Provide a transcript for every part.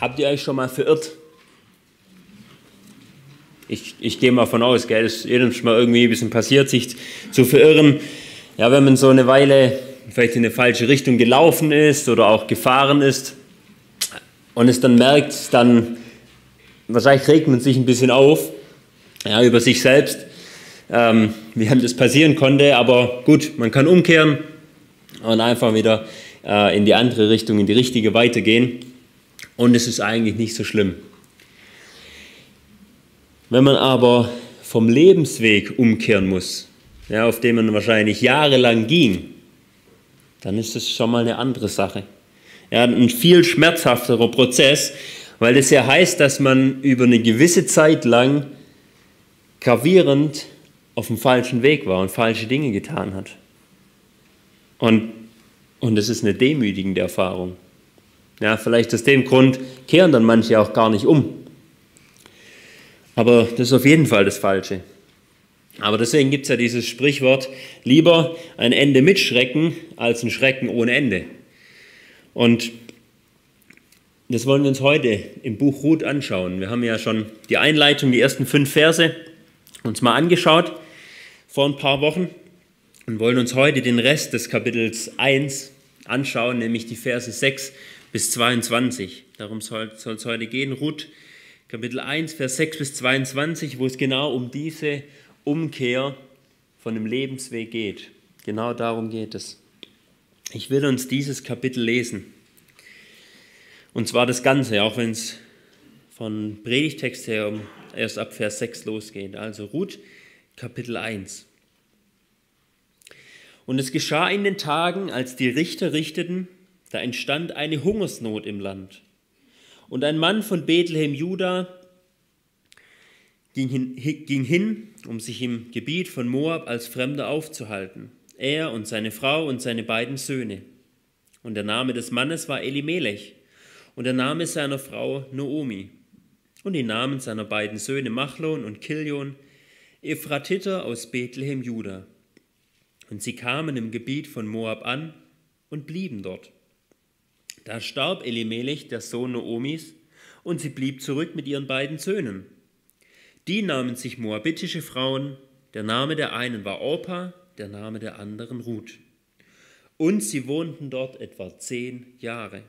Habt ihr euch schon mal verirrt? Ich, ich gehe mal von aus, gell, ist jedem schon mal irgendwie ein bisschen passiert, sich zu verirren. Ja, wenn man so eine Weile vielleicht in eine falsche Richtung gelaufen ist oder auch gefahren ist und es dann merkt, dann wahrscheinlich regt man sich ein bisschen auf ja, über sich selbst, ähm, wie einem das passieren konnte. Aber gut, man kann umkehren und einfach wieder äh, in die andere Richtung, in die richtige weitergehen. Und es ist eigentlich nicht so schlimm. Wenn man aber vom Lebensweg umkehren muss, ja, auf dem man wahrscheinlich jahrelang ging, dann ist das schon mal eine andere Sache. Ja, ein viel schmerzhafterer Prozess, weil das ja heißt, dass man über eine gewisse Zeit lang gravierend auf dem falschen Weg war und falsche Dinge getan hat. Und, und das ist eine demütigende Erfahrung. Ja, vielleicht aus dem Grund kehren dann manche auch gar nicht um. Aber das ist auf jeden Fall das Falsche. Aber deswegen gibt es ja dieses Sprichwort, lieber ein Ende mit Schrecken als ein Schrecken ohne Ende. Und das wollen wir uns heute im Buch Ruth anschauen. Wir haben ja schon die Einleitung, die ersten fünf Verse uns mal angeschaut vor ein paar Wochen und wollen uns heute den Rest des Kapitels 1 anschauen, nämlich die Verse 6 bis 22. Darum soll es heute gehen. Ruth, Kapitel 1, Vers 6 bis 22, wo es genau um diese Umkehr von dem Lebensweg geht. Genau darum geht es. Ich will uns dieses Kapitel lesen. Und zwar das Ganze, auch wenn es von Predigtext her erst ab Vers 6 losgeht. Also Ruth, Kapitel 1. Und es geschah in den Tagen, als die Richter richteten, da entstand eine Hungersnot im Land. Und ein Mann von Bethlehem Juda ging hin, ging hin, um sich im Gebiet von Moab als Fremder aufzuhalten. Er und seine Frau und seine beiden Söhne. Und der Name des Mannes war Elimelech und der Name seiner Frau Noomi. Und die Namen seiner beiden Söhne Machlon und Kilion, Ephratiter aus Bethlehem Juda. Und sie kamen im Gebiet von Moab an und blieben dort. Da starb Elimelech, der Sohn Noomis, und sie blieb zurück mit ihren beiden Söhnen. Die nahmen sich moabitische Frauen, der Name der einen war Orpa, der Name der anderen Ruth. Und sie wohnten dort etwa zehn Jahre.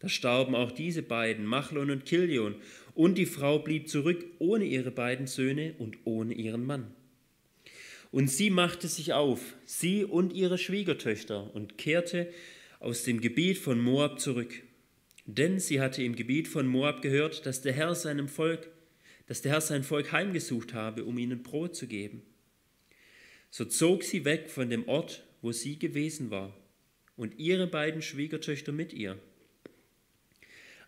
Da starben auch diese beiden, Machlon und Kilion, und die Frau blieb zurück ohne ihre beiden Söhne und ohne ihren Mann. Und sie machte sich auf, sie und ihre Schwiegertöchter, und kehrte aus dem Gebiet von Moab zurück. Denn sie hatte im Gebiet von Moab gehört, dass der Herr seinem Volk, dass der Herr sein Volk heimgesucht habe, um ihnen Brot zu geben. So zog sie weg von dem Ort, wo sie gewesen war, und ihre beiden Schwiegertöchter mit ihr.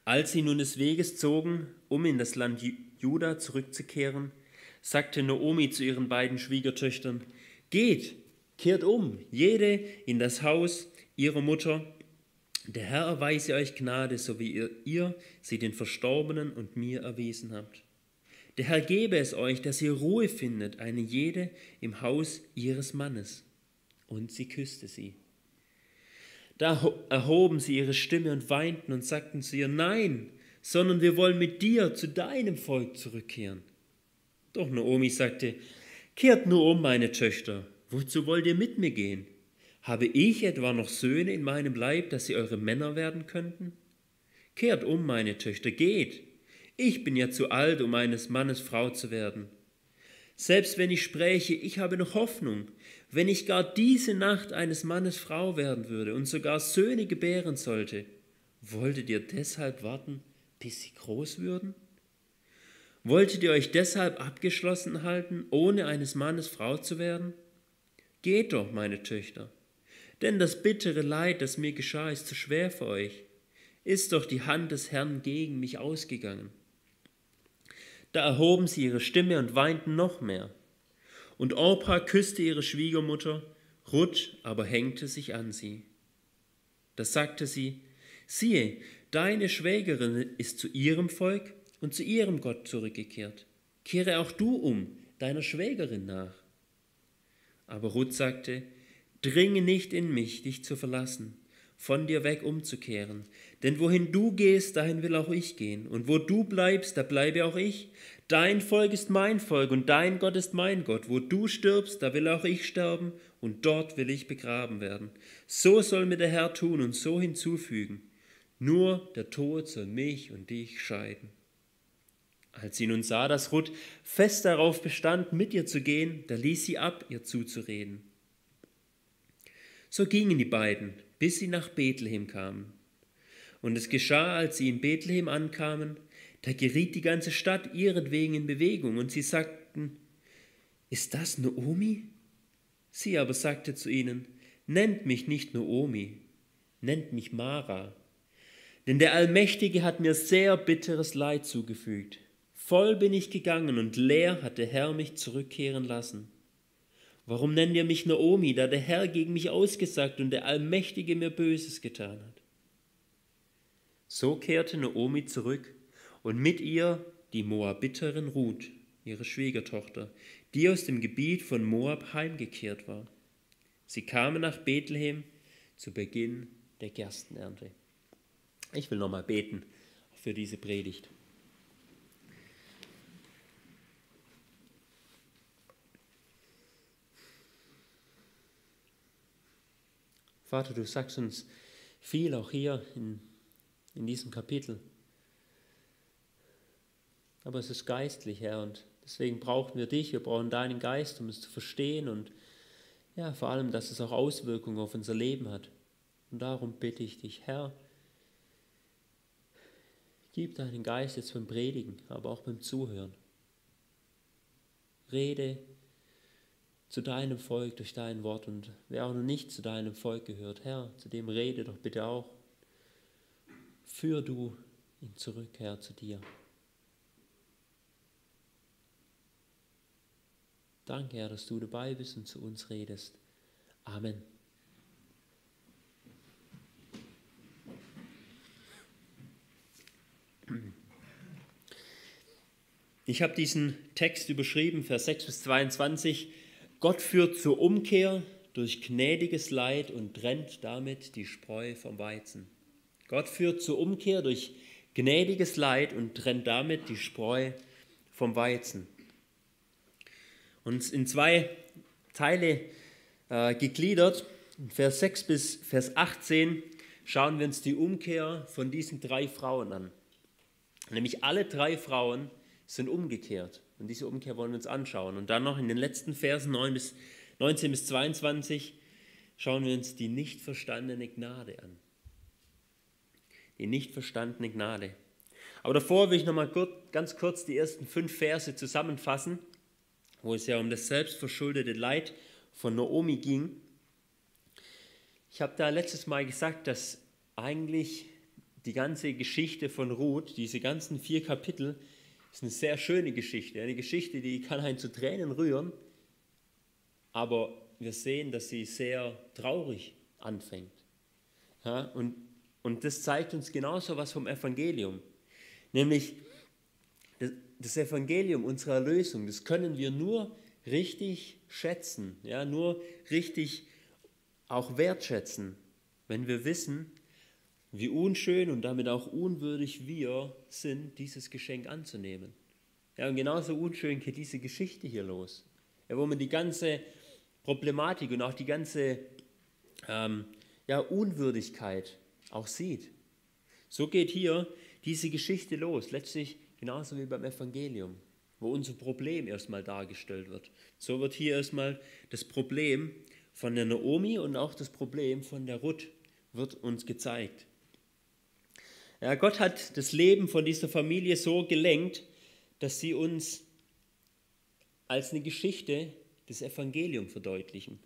Als sie nun des Weges zogen, um in das Land Juda zurückzukehren, sagte Naomi zu ihren beiden Schwiegertöchtern, Geht, kehrt um, jede in das Haus ihrer Mutter. Der Herr erweise euch Gnade, so wie ihr, ihr sie den Verstorbenen und mir erwiesen habt. Der Herr gebe es euch, dass ihr Ruhe findet, eine jede im Haus ihres Mannes. Und sie küsste sie. Da erhoben sie ihre Stimme und weinten und sagten zu ihr, nein, sondern wir wollen mit dir zu deinem Volk zurückkehren. Doch Naomi sagte, kehrt nur um, meine Töchter, wozu wollt ihr mit mir gehen? Habe ich etwa noch Söhne in meinem Leib, dass sie eure Männer werden könnten? Kehrt um, meine Töchter, geht. Ich bin ja zu alt, um eines Mannes Frau zu werden. Selbst wenn ich spräche, ich habe noch Hoffnung, wenn ich gar diese Nacht eines Mannes Frau werden würde und sogar Söhne gebären sollte, wolltet ihr deshalb warten, bis sie groß würden? Wolltet ihr euch deshalb abgeschlossen halten, ohne eines Mannes Frau zu werden? Geht doch, meine Töchter, denn das bittere Leid, das mir geschah, ist zu schwer für euch. Ist doch die Hand des Herrn gegen mich ausgegangen. Da erhoben sie ihre Stimme und weinten noch mehr. Und Orpa küsste ihre Schwiegermutter, Ruth aber hängte sich an sie. Da sagte sie, siehe, deine Schwägerin ist zu ihrem Volk und zu ihrem Gott zurückgekehrt. Kehre auch du um, deiner Schwägerin nach. Aber Ruth sagte, Dringe nicht in mich, dich zu verlassen, von dir weg umzukehren, Denn wohin du gehst, dahin will auch ich gehen. Und wo du bleibst, da bleibe auch ich. Dein Volk ist mein Volk und dein Gott ist mein Gott. Wo du stirbst, da will auch ich sterben und dort will ich begraben werden. So soll mir der Herr tun und so hinzufügen. Nur der Tod soll mich und dich scheiden. Als sie nun sah, dass Ruth fest darauf bestand, mit ihr zu gehen, da ließ sie ab, ihr zuzureden. So gingen die beiden, bis sie nach Bethlehem kamen. Und es geschah, als sie in Bethlehem ankamen, da geriet die ganze Stadt ihretwegen in Bewegung, und sie sagten, ist das Naomi? Sie aber sagte zu ihnen, nennt mich nicht Naomi, nennt mich Mara, denn der Allmächtige hat mir sehr bitteres Leid zugefügt. Voll bin ich gegangen und leer hat der Herr mich zurückkehren lassen. Warum nennt ihr mich Naomi, da der Herr gegen mich ausgesagt und der Allmächtige mir Böses getan hat? So kehrte Naomi zurück und mit ihr die Moabiterin Ruth, ihre Schwiegertochter, die aus dem Gebiet von Moab heimgekehrt war. Sie kamen nach Bethlehem zu Beginn der Gerstenernte. Ich will nochmal beten für diese Predigt. Vater, du sagst uns viel auch hier in, in diesem Kapitel. Aber es ist geistlich, Herr, und deswegen brauchen wir dich, wir brauchen deinen Geist, um es zu verstehen und ja, vor allem, dass es auch Auswirkungen auf unser Leben hat. Und darum bitte ich dich, Herr, gib deinen Geist jetzt beim Predigen, aber auch beim Zuhören. Rede zu deinem Volk durch dein Wort und wer auch noch nicht zu deinem Volk gehört, Herr, zu dem rede doch bitte auch. Führ du ihn zurück, Herr, zu dir. Danke, Herr, dass du dabei bist und zu uns redest. Amen. Ich habe diesen Text überschrieben, Vers 6 bis 22 Gott führt zur Umkehr durch gnädiges Leid und trennt damit die Spreu vom Weizen. Gott führt zur Umkehr durch gnädiges Leid und trennt damit die Spreu vom Weizen. Und in zwei Teile äh, gegliedert, Vers 6 bis Vers 18, schauen wir uns die Umkehr von diesen drei Frauen an. Nämlich alle drei Frauen sind umgekehrt. Und diese Umkehr wollen wir uns anschauen. Und dann noch in den letzten Versen 9 bis, 19 bis 22 schauen wir uns die nicht verstandene Gnade an. Die nicht verstandene Gnade. Aber davor will ich nochmal ganz kurz die ersten fünf Verse zusammenfassen, wo es ja um das selbstverschuldete Leid von Naomi ging. Ich habe da letztes Mal gesagt, dass eigentlich die ganze Geschichte von Ruth, diese ganzen vier Kapitel, das ist eine sehr schöne Geschichte, eine Geschichte, die kann einen zu Tränen rühren, aber wir sehen, dass sie sehr traurig anfängt. Ja, und, und das zeigt uns genauso was vom Evangelium, nämlich das, das Evangelium unserer Erlösung, das können wir nur richtig schätzen, ja, nur richtig auch wertschätzen, wenn wir wissen, wie unschön und damit auch unwürdig wir sind, dieses Geschenk anzunehmen. Ja, und genauso unschön geht diese Geschichte hier los, ja, wo man die ganze Problematik und auch die ganze ähm, ja, Unwürdigkeit auch sieht. So geht hier diese Geschichte los, letztlich genauso wie beim Evangelium, wo unser Problem erstmal dargestellt wird. So wird hier erstmal das Problem von der Naomi und auch das Problem von der Ruth wird uns gezeigt. Ja, Gott hat das Leben von dieser Familie so gelenkt, dass sie uns als eine Geschichte des Evangeliums verdeutlichen.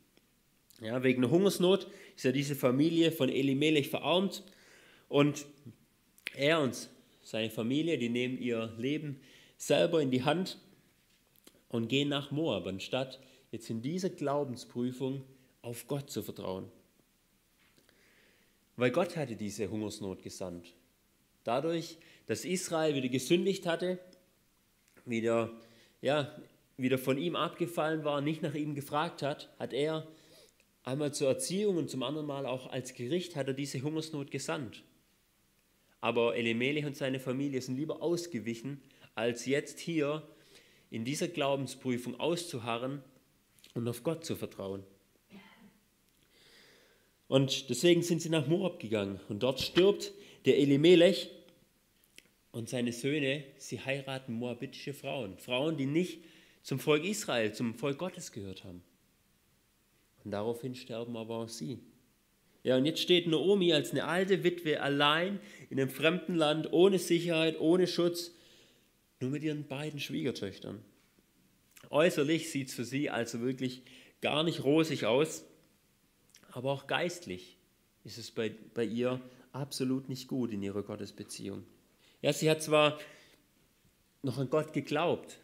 Ja, wegen der Hungersnot ist ja diese Familie von Elimelech verarmt und er und seine Familie, die nehmen ihr Leben selber in die Hand und gehen nach Moab, anstatt jetzt in dieser Glaubensprüfung auf Gott zu vertrauen. Weil Gott hatte diese Hungersnot gesandt. Dadurch, dass Israel wieder gesündigt hatte, wieder, ja, wieder von ihm abgefallen war, nicht nach ihm gefragt hat, hat er einmal zur Erziehung und zum anderen Mal auch als Gericht hat er diese Hungersnot gesandt. aber Elimelech und seine Familie sind lieber ausgewichen, als jetzt hier in dieser Glaubensprüfung auszuharren und auf Gott zu vertrauen. Und deswegen sind sie nach Moab gegangen. Und dort stirbt der Elimelech und seine Söhne, sie heiraten moabitische Frauen. Frauen, die nicht zum Volk Israel, zum Volk Gottes gehört haben. Und daraufhin sterben aber auch sie. Ja, und jetzt steht Naomi als eine alte Witwe allein in einem fremden Land, ohne Sicherheit, ohne Schutz, nur mit ihren beiden Schwiegertöchtern. Äußerlich sieht es für sie also wirklich gar nicht rosig aus, aber auch geistlich ist es bei, bei ihr absolut nicht gut in ihrer Gottesbeziehung. Ja, sie hat zwar noch an Gott geglaubt,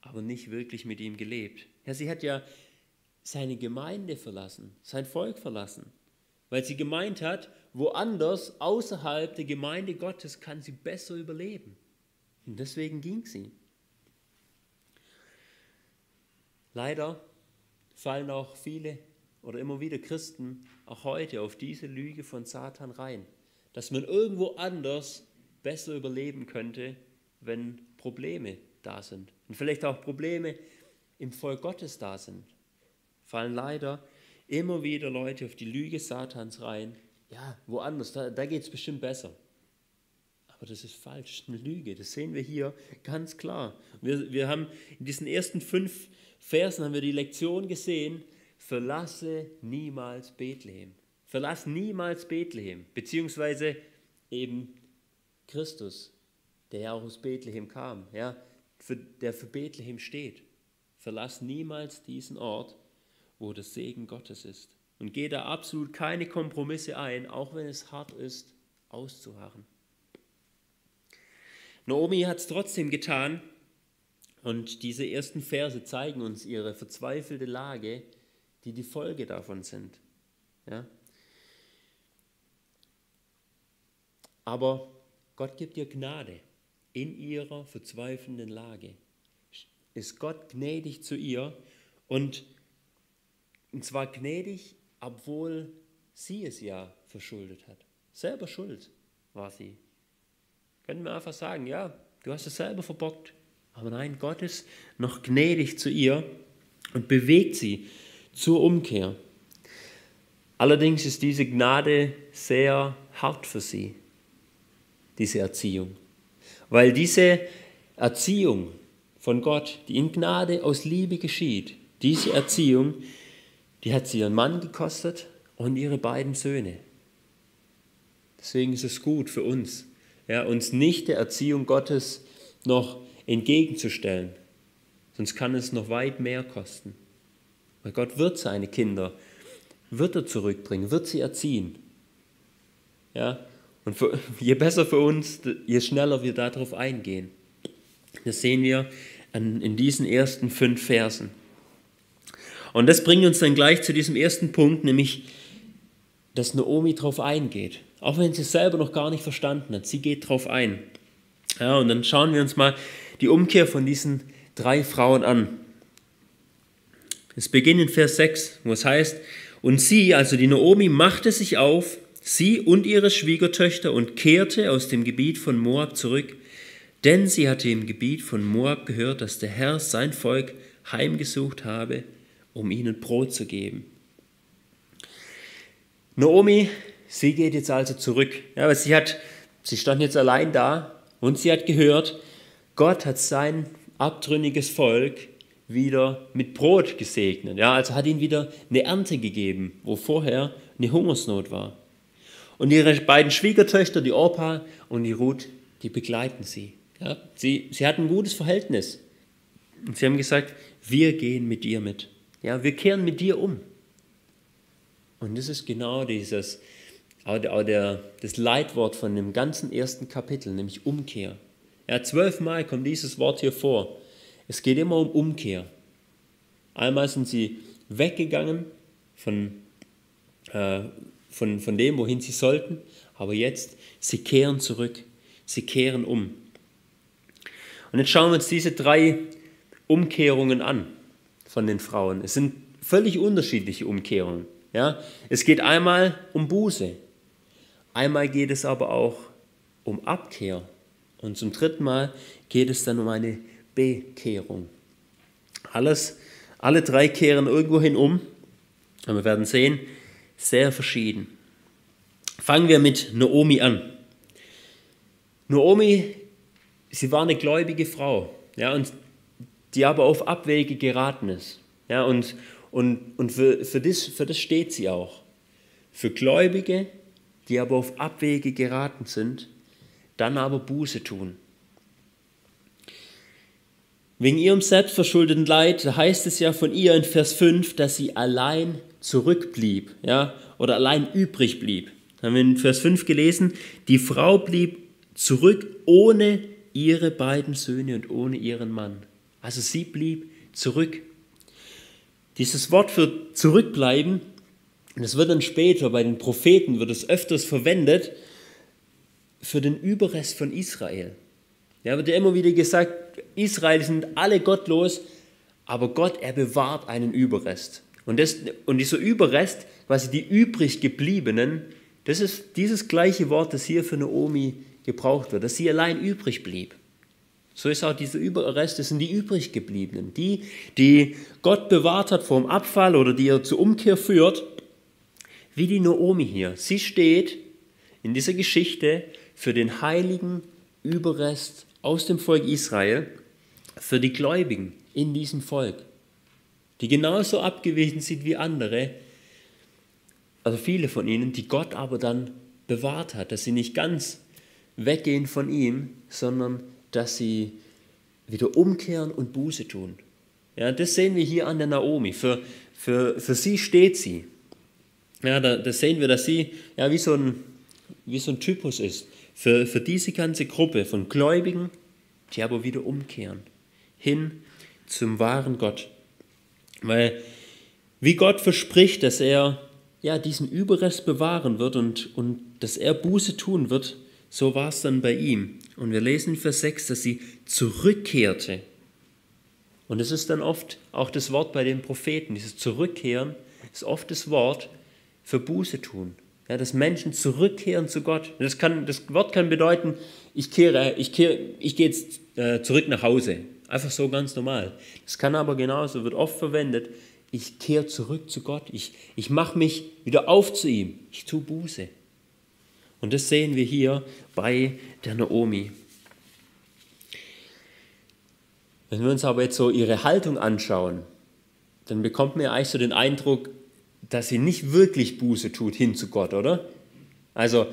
aber nicht wirklich mit ihm gelebt. Ja, sie hat ja seine Gemeinde verlassen, sein Volk verlassen, weil sie gemeint hat, woanders außerhalb der Gemeinde Gottes kann sie besser überleben. Und deswegen ging sie. Leider fallen auch viele oder immer wieder Christen auch heute auf diese Lüge von Satan rein, dass man irgendwo anders besser überleben könnte, wenn Probleme da sind. Und vielleicht auch Probleme im Volk Gottes da sind. Fallen leider immer wieder Leute auf die Lüge Satans rein. Ja, woanders, da, da geht es bestimmt besser. Aber das ist falsch, eine Lüge. Das sehen wir hier ganz klar. Wir, wir haben in diesen ersten fünf Versen haben wir die Lektion gesehen, verlasse niemals Bethlehem. Verlass niemals Bethlehem, beziehungsweise eben Christus, der ja auch aus Bethlehem kam, ja, für, der für Bethlehem steht. Verlass niemals diesen Ort, wo das Segen Gottes ist. Und geh da absolut keine Kompromisse ein, auch wenn es hart ist, auszuharren. Naomi hat es trotzdem getan und diese ersten Verse zeigen uns ihre verzweifelte Lage, die die Folge davon sind. Ja? Aber Gott gibt ihr Gnade in ihrer verzweifelnden Lage. Ist Gott gnädig zu ihr und, und zwar gnädig, obwohl sie es ja verschuldet hat. Selber schuld war sie. Können wir einfach sagen, ja, du hast es selber verbockt. Aber nein, Gott ist noch gnädig zu ihr und bewegt sie zur Umkehr. Allerdings ist diese Gnade sehr hart für sie, diese Erziehung. Weil diese Erziehung von Gott, die in Gnade aus Liebe geschieht, diese Erziehung, die hat sie ihren Mann gekostet und ihre beiden Söhne. Deswegen ist es gut für uns, ja, uns nicht der Erziehung Gottes noch entgegenzustellen. Sonst kann es noch weit mehr kosten. Weil Gott wird seine Kinder, wird er zurückbringen, wird sie erziehen. Ja? Und für, je besser für uns, je schneller wir darauf eingehen. Das sehen wir in diesen ersten fünf Versen. Und das bringt uns dann gleich zu diesem ersten Punkt, nämlich, dass Naomi darauf eingeht. Auch wenn sie es selber noch gar nicht verstanden hat. Sie geht darauf ein. Ja, und dann schauen wir uns mal die Umkehr von diesen drei Frauen an. Es beginnt in Vers 6, wo es heißt, und sie, also die Naomi, machte sich auf, sie und ihre Schwiegertöchter, und kehrte aus dem Gebiet von Moab zurück, denn sie hatte im Gebiet von Moab gehört, dass der Herr sein Volk heimgesucht habe, um ihnen Brot zu geben. Naomi, sie geht jetzt also zurück. Ja, aber sie, hat, sie stand jetzt allein da und sie hat gehört, Gott hat sein abtrünniges Volk wieder mit Brot gesegnet. Ja, also hat ihnen wieder eine Ernte gegeben, wo vorher eine Hungersnot war. Und ihre beiden Schwiegertöchter, die Orpa und die Ruth, die begleiten sie. Ja, sie, sie hatten ein gutes Verhältnis. Und sie haben gesagt, wir gehen mit dir mit. Ja, wir kehren mit dir um. Und das ist genau dieses, auch der, auch der, das Leitwort von dem ganzen ersten Kapitel, nämlich Umkehr. Ja, zwölfmal kommt dieses Wort hier vor. Es geht immer um Umkehr. Einmal sind sie weggegangen von, äh, von, von dem, wohin sie sollten, aber jetzt, sie kehren zurück, sie kehren um. Und jetzt schauen wir uns diese drei Umkehrungen an von den Frauen. Es sind völlig unterschiedliche Umkehrungen. Ja? Es geht einmal um Buße, einmal geht es aber auch um Abkehr. Und zum dritten Mal geht es dann um eine Bekehrung. Alles, alle drei kehren irgendwohin um. Und wir werden sehen, sehr verschieden. Fangen wir mit Naomi an. Naomi, sie war eine gläubige Frau, ja, und die aber auf Abwege geraten ist. Ja, und und, und für, für, das, für das steht sie auch. Für Gläubige, die aber auf Abwege geraten sind, dann aber Buße tun. Wegen ihrem selbstverschuldeten Leid, heißt es ja von ihr in Vers 5, dass sie allein zurückblieb, ja, oder allein übrig blieb. Da haben wir in Vers 5 gelesen, die Frau blieb zurück ohne ihre beiden Söhne und ohne ihren Mann. Also sie blieb zurück. Dieses Wort für zurückbleiben, das wird dann später bei den Propheten, wird es öfters verwendet für den Überrest von Israel. Ja, wird ja immer wieder gesagt, Israel sind alle gottlos, aber Gott, er bewahrt einen Überrest. Und, das, und dieser Überrest, quasi die übrig gebliebenen, das ist dieses gleiche Wort, das hier für Naomi gebraucht wird, dass sie allein übrig blieb. So ist auch dieser Überrest, das sind die übriggebliebenen, die, die Gott bewahrt hat vor dem Abfall oder die er zur Umkehr führt, wie die Naomi hier. Sie steht in dieser Geschichte für den heiligen Überrest aus dem Volk Israel, für die Gläubigen in diesem Volk, die genauso abgewichen sind wie andere, also viele von ihnen, die Gott aber dann bewahrt hat, dass sie nicht ganz weggehen von ihm, sondern dass sie wieder umkehren und Buße tun. Ja, das sehen wir hier an der Naomi. Für, für, für sie steht sie. Ja, da, da sehen wir, dass sie ja, wie, so ein, wie so ein Typus ist. Für, für diese ganze Gruppe von Gläubigen, die aber wieder umkehren. Hin zum wahren Gott. Weil wie Gott verspricht, dass er ja, diesen Überrest bewahren wird und, und dass er Buße tun wird, so war es dann bei ihm. Und wir lesen in Vers 6, dass sie zurückkehrte. Und es ist dann oft auch das Wort bei den Propheten. Dieses Zurückkehren ist oft das Wort für Buße tun. Ja, dass Menschen zurückkehren zu Gott. Das, kann, das Wort kann bedeuten, ich, kehre, ich, kehre, ich gehe jetzt äh, zurück nach Hause. Einfach so ganz normal. Das kann aber genauso, wird oft verwendet, ich kehre zurück zu Gott. Ich, ich mache mich wieder auf zu ihm. Ich tue Buße. Und das sehen wir hier bei der Naomi. Wenn wir uns aber jetzt so ihre Haltung anschauen, dann bekommt man ja eigentlich so den Eindruck, dass sie nicht wirklich Buße tut hin zu Gott, oder? Also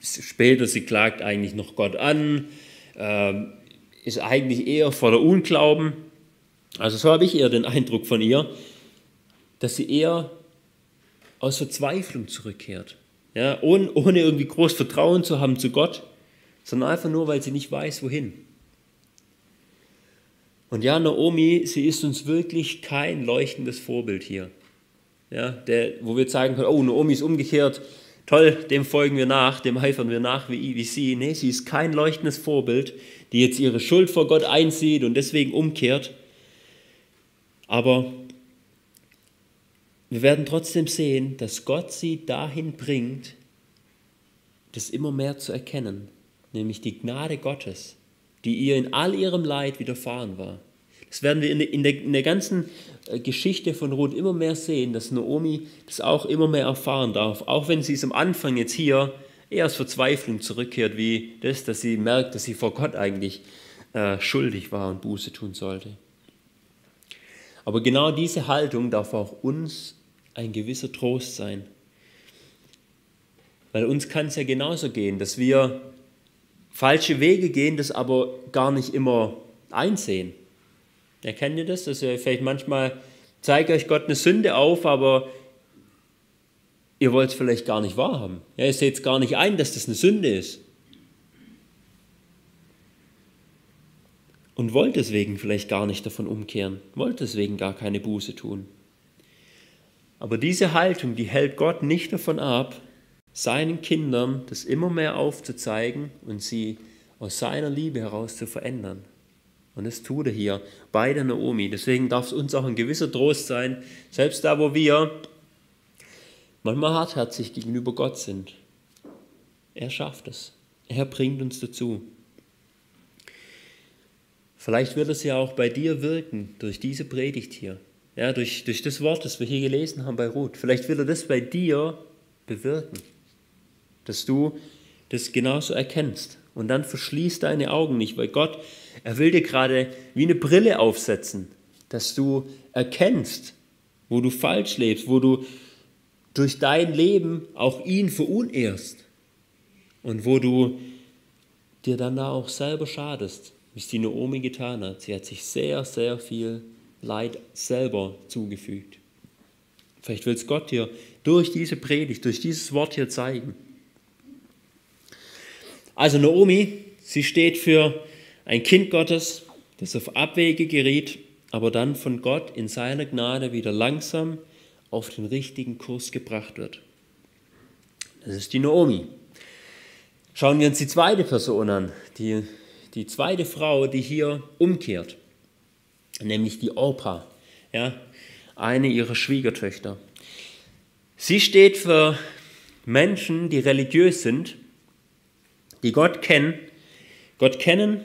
später, sie klagt eigentlich noch Gott an, äh, ist eigentlich eher voller Unglauben. Also so habe ich eher den Eindruck von ihr, dass sie eher aus Verzweiflung zurückkehrt. Ja, ohne, ohne irgendwie groß Vertrauen zu haben zu Gott, sondern einfach nur, weil sie nicht weiß, wohin. Und ja, Naomi, sie ist uns wirklich kein leuchtendes Vorbild hier. Ja, der, wo wir sagen können, oh, Naomi ist umgekehrt, toll, dem folgen wir nach, dem heifern wir nach wie, wie sie. Nee, sie ist kein leuchtendes Vorbild, die jetzt ihre Schuld vor Gott einsieht und deswegen umkehrt. Aber wir werden trotzdem sehen, dass Gott sie dahin bringt, das immer mehr zu erkennen, nämlich die Gnade Gottes, die ihr in all ihrem Leid widerfahren war. Das werden wir in der, in der, in der ganzen äh, Geschichte von Ruth immer mehr sehen, dass Naomi das auch immer mehr erfahren darf, auch wenn sie es am Anfang jetzt hier eher aus Verzweiflung zurückkehrt, wie das, dass sie merkt, dass sie vor Gott eigentlich äh, schuldig war und Buße tun sollte. Aber genau diese Haltung darf auch uns ein gewisser Trost sein. Weil uns kann es ja genauso gehen, dass wir falsche Wege gehen, das aber gar nicht immer einsehen. Erkennt ihr das? Dass ihr vielleicht manchmal zeigt euch Gott eine Sünde auf, aber ihr wollt es vielleicht gar nicht wahrhaben. Ja, ihr seht es gar nicht ein, dass das eine Sünde ist. Und wollt deswegen vielleicht gar nicht davon umkehren, wollt deswegen gar keine Buße tun. Aber diese Haltung, die hält Gott nicht davon ab, seinen Kindern das immer mehr aufzuzeigen und sie aus seiner Liebe heraus zu verändern. Und das tut er hier bei der Naomi. Deswegen darf es uns auch ein gewisser Trost sein, selbst da, wo wir manchmal hartherzig gegenüber Gott sind. Er schafft es. er bringt uns dazu. Vielleicht wird es ja auch bei dir wirken durch diese Predigt hier. Ja, durch, durch das Wort, das wir hier gelesen haben bei Ruth. Vielleicht will er das bei dir bewirken, dass du das genauso erkennst. Und dann verschließ deine Augen nicht, weil Gott, er will dir gerade wie eine Brille aufsetzen, dass du erkennst, wo du falsch lebst, wo du durch dein Leben auch ihn verunehrst und wo du dir dann da auch selber schadest, wie es die Naomi getan hat. Sie hat sich sehr, sehr viel Leid selber zugefügt. Vielleicht will es Gott dir durch diese Predigt, durch dieses Wort hier zeigen. Also Naomi, sie steht für ein Kind Gottes, das auf Abwege geriet, aber dann von Gott in seiner Gnade wieder langsam auf den richtigen Kurs gebracht wird. Das ist die Naomi. Schauen wir uns die zweite Person an, die, die zweite Frau, die hier umkehrt, nämlich die Orpa, ja, eine ihrer Schwiegertöchter. Sie steht für Menschen, die religiös sind, die Gott kennen, Gott kennen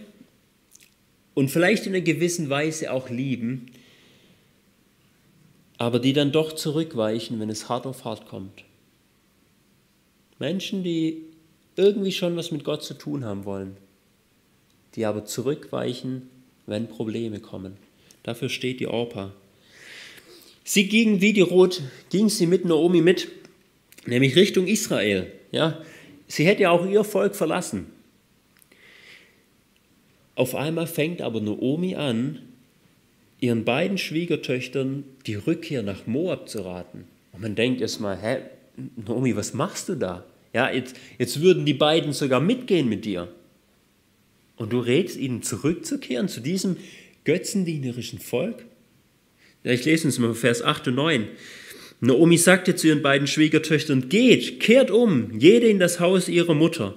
und vielleicht in einer gewissen Weise auch lieben, aber die dann doch zurückweichen, wenn es hart auf hart kommt. Menschen, die irgendwie schon was mit Gott zu tun haben wollen, die aber zurückweichen, wenn Probleme kommen. Dafür steht die Orpa. Sie ging wie die Rot, ging sie mit Naomi mit, nämlich Richtung Israel. Ja, sie hätte auch ihr Volk verlassen. Auf einmal fängt aber Naomi an, ihren beiden Schwiegertöchtern die Rückkehr nach Moab zu raten. Und man denkt erstmal, hä, Naomi, was machst du da? Ja, jetzt, jetzt würden die beiden sogar mitgehen mit dir. Und du rätst ihnen zurückzukehren zu diesem götzendienerischen Volk? Ja, ich lese uns mal Vers 8 und 9. Naomi sagte zu ihren beiden Schwiegertöchtern, geht, kehrt um, jede in das Haus ihrer Mutter.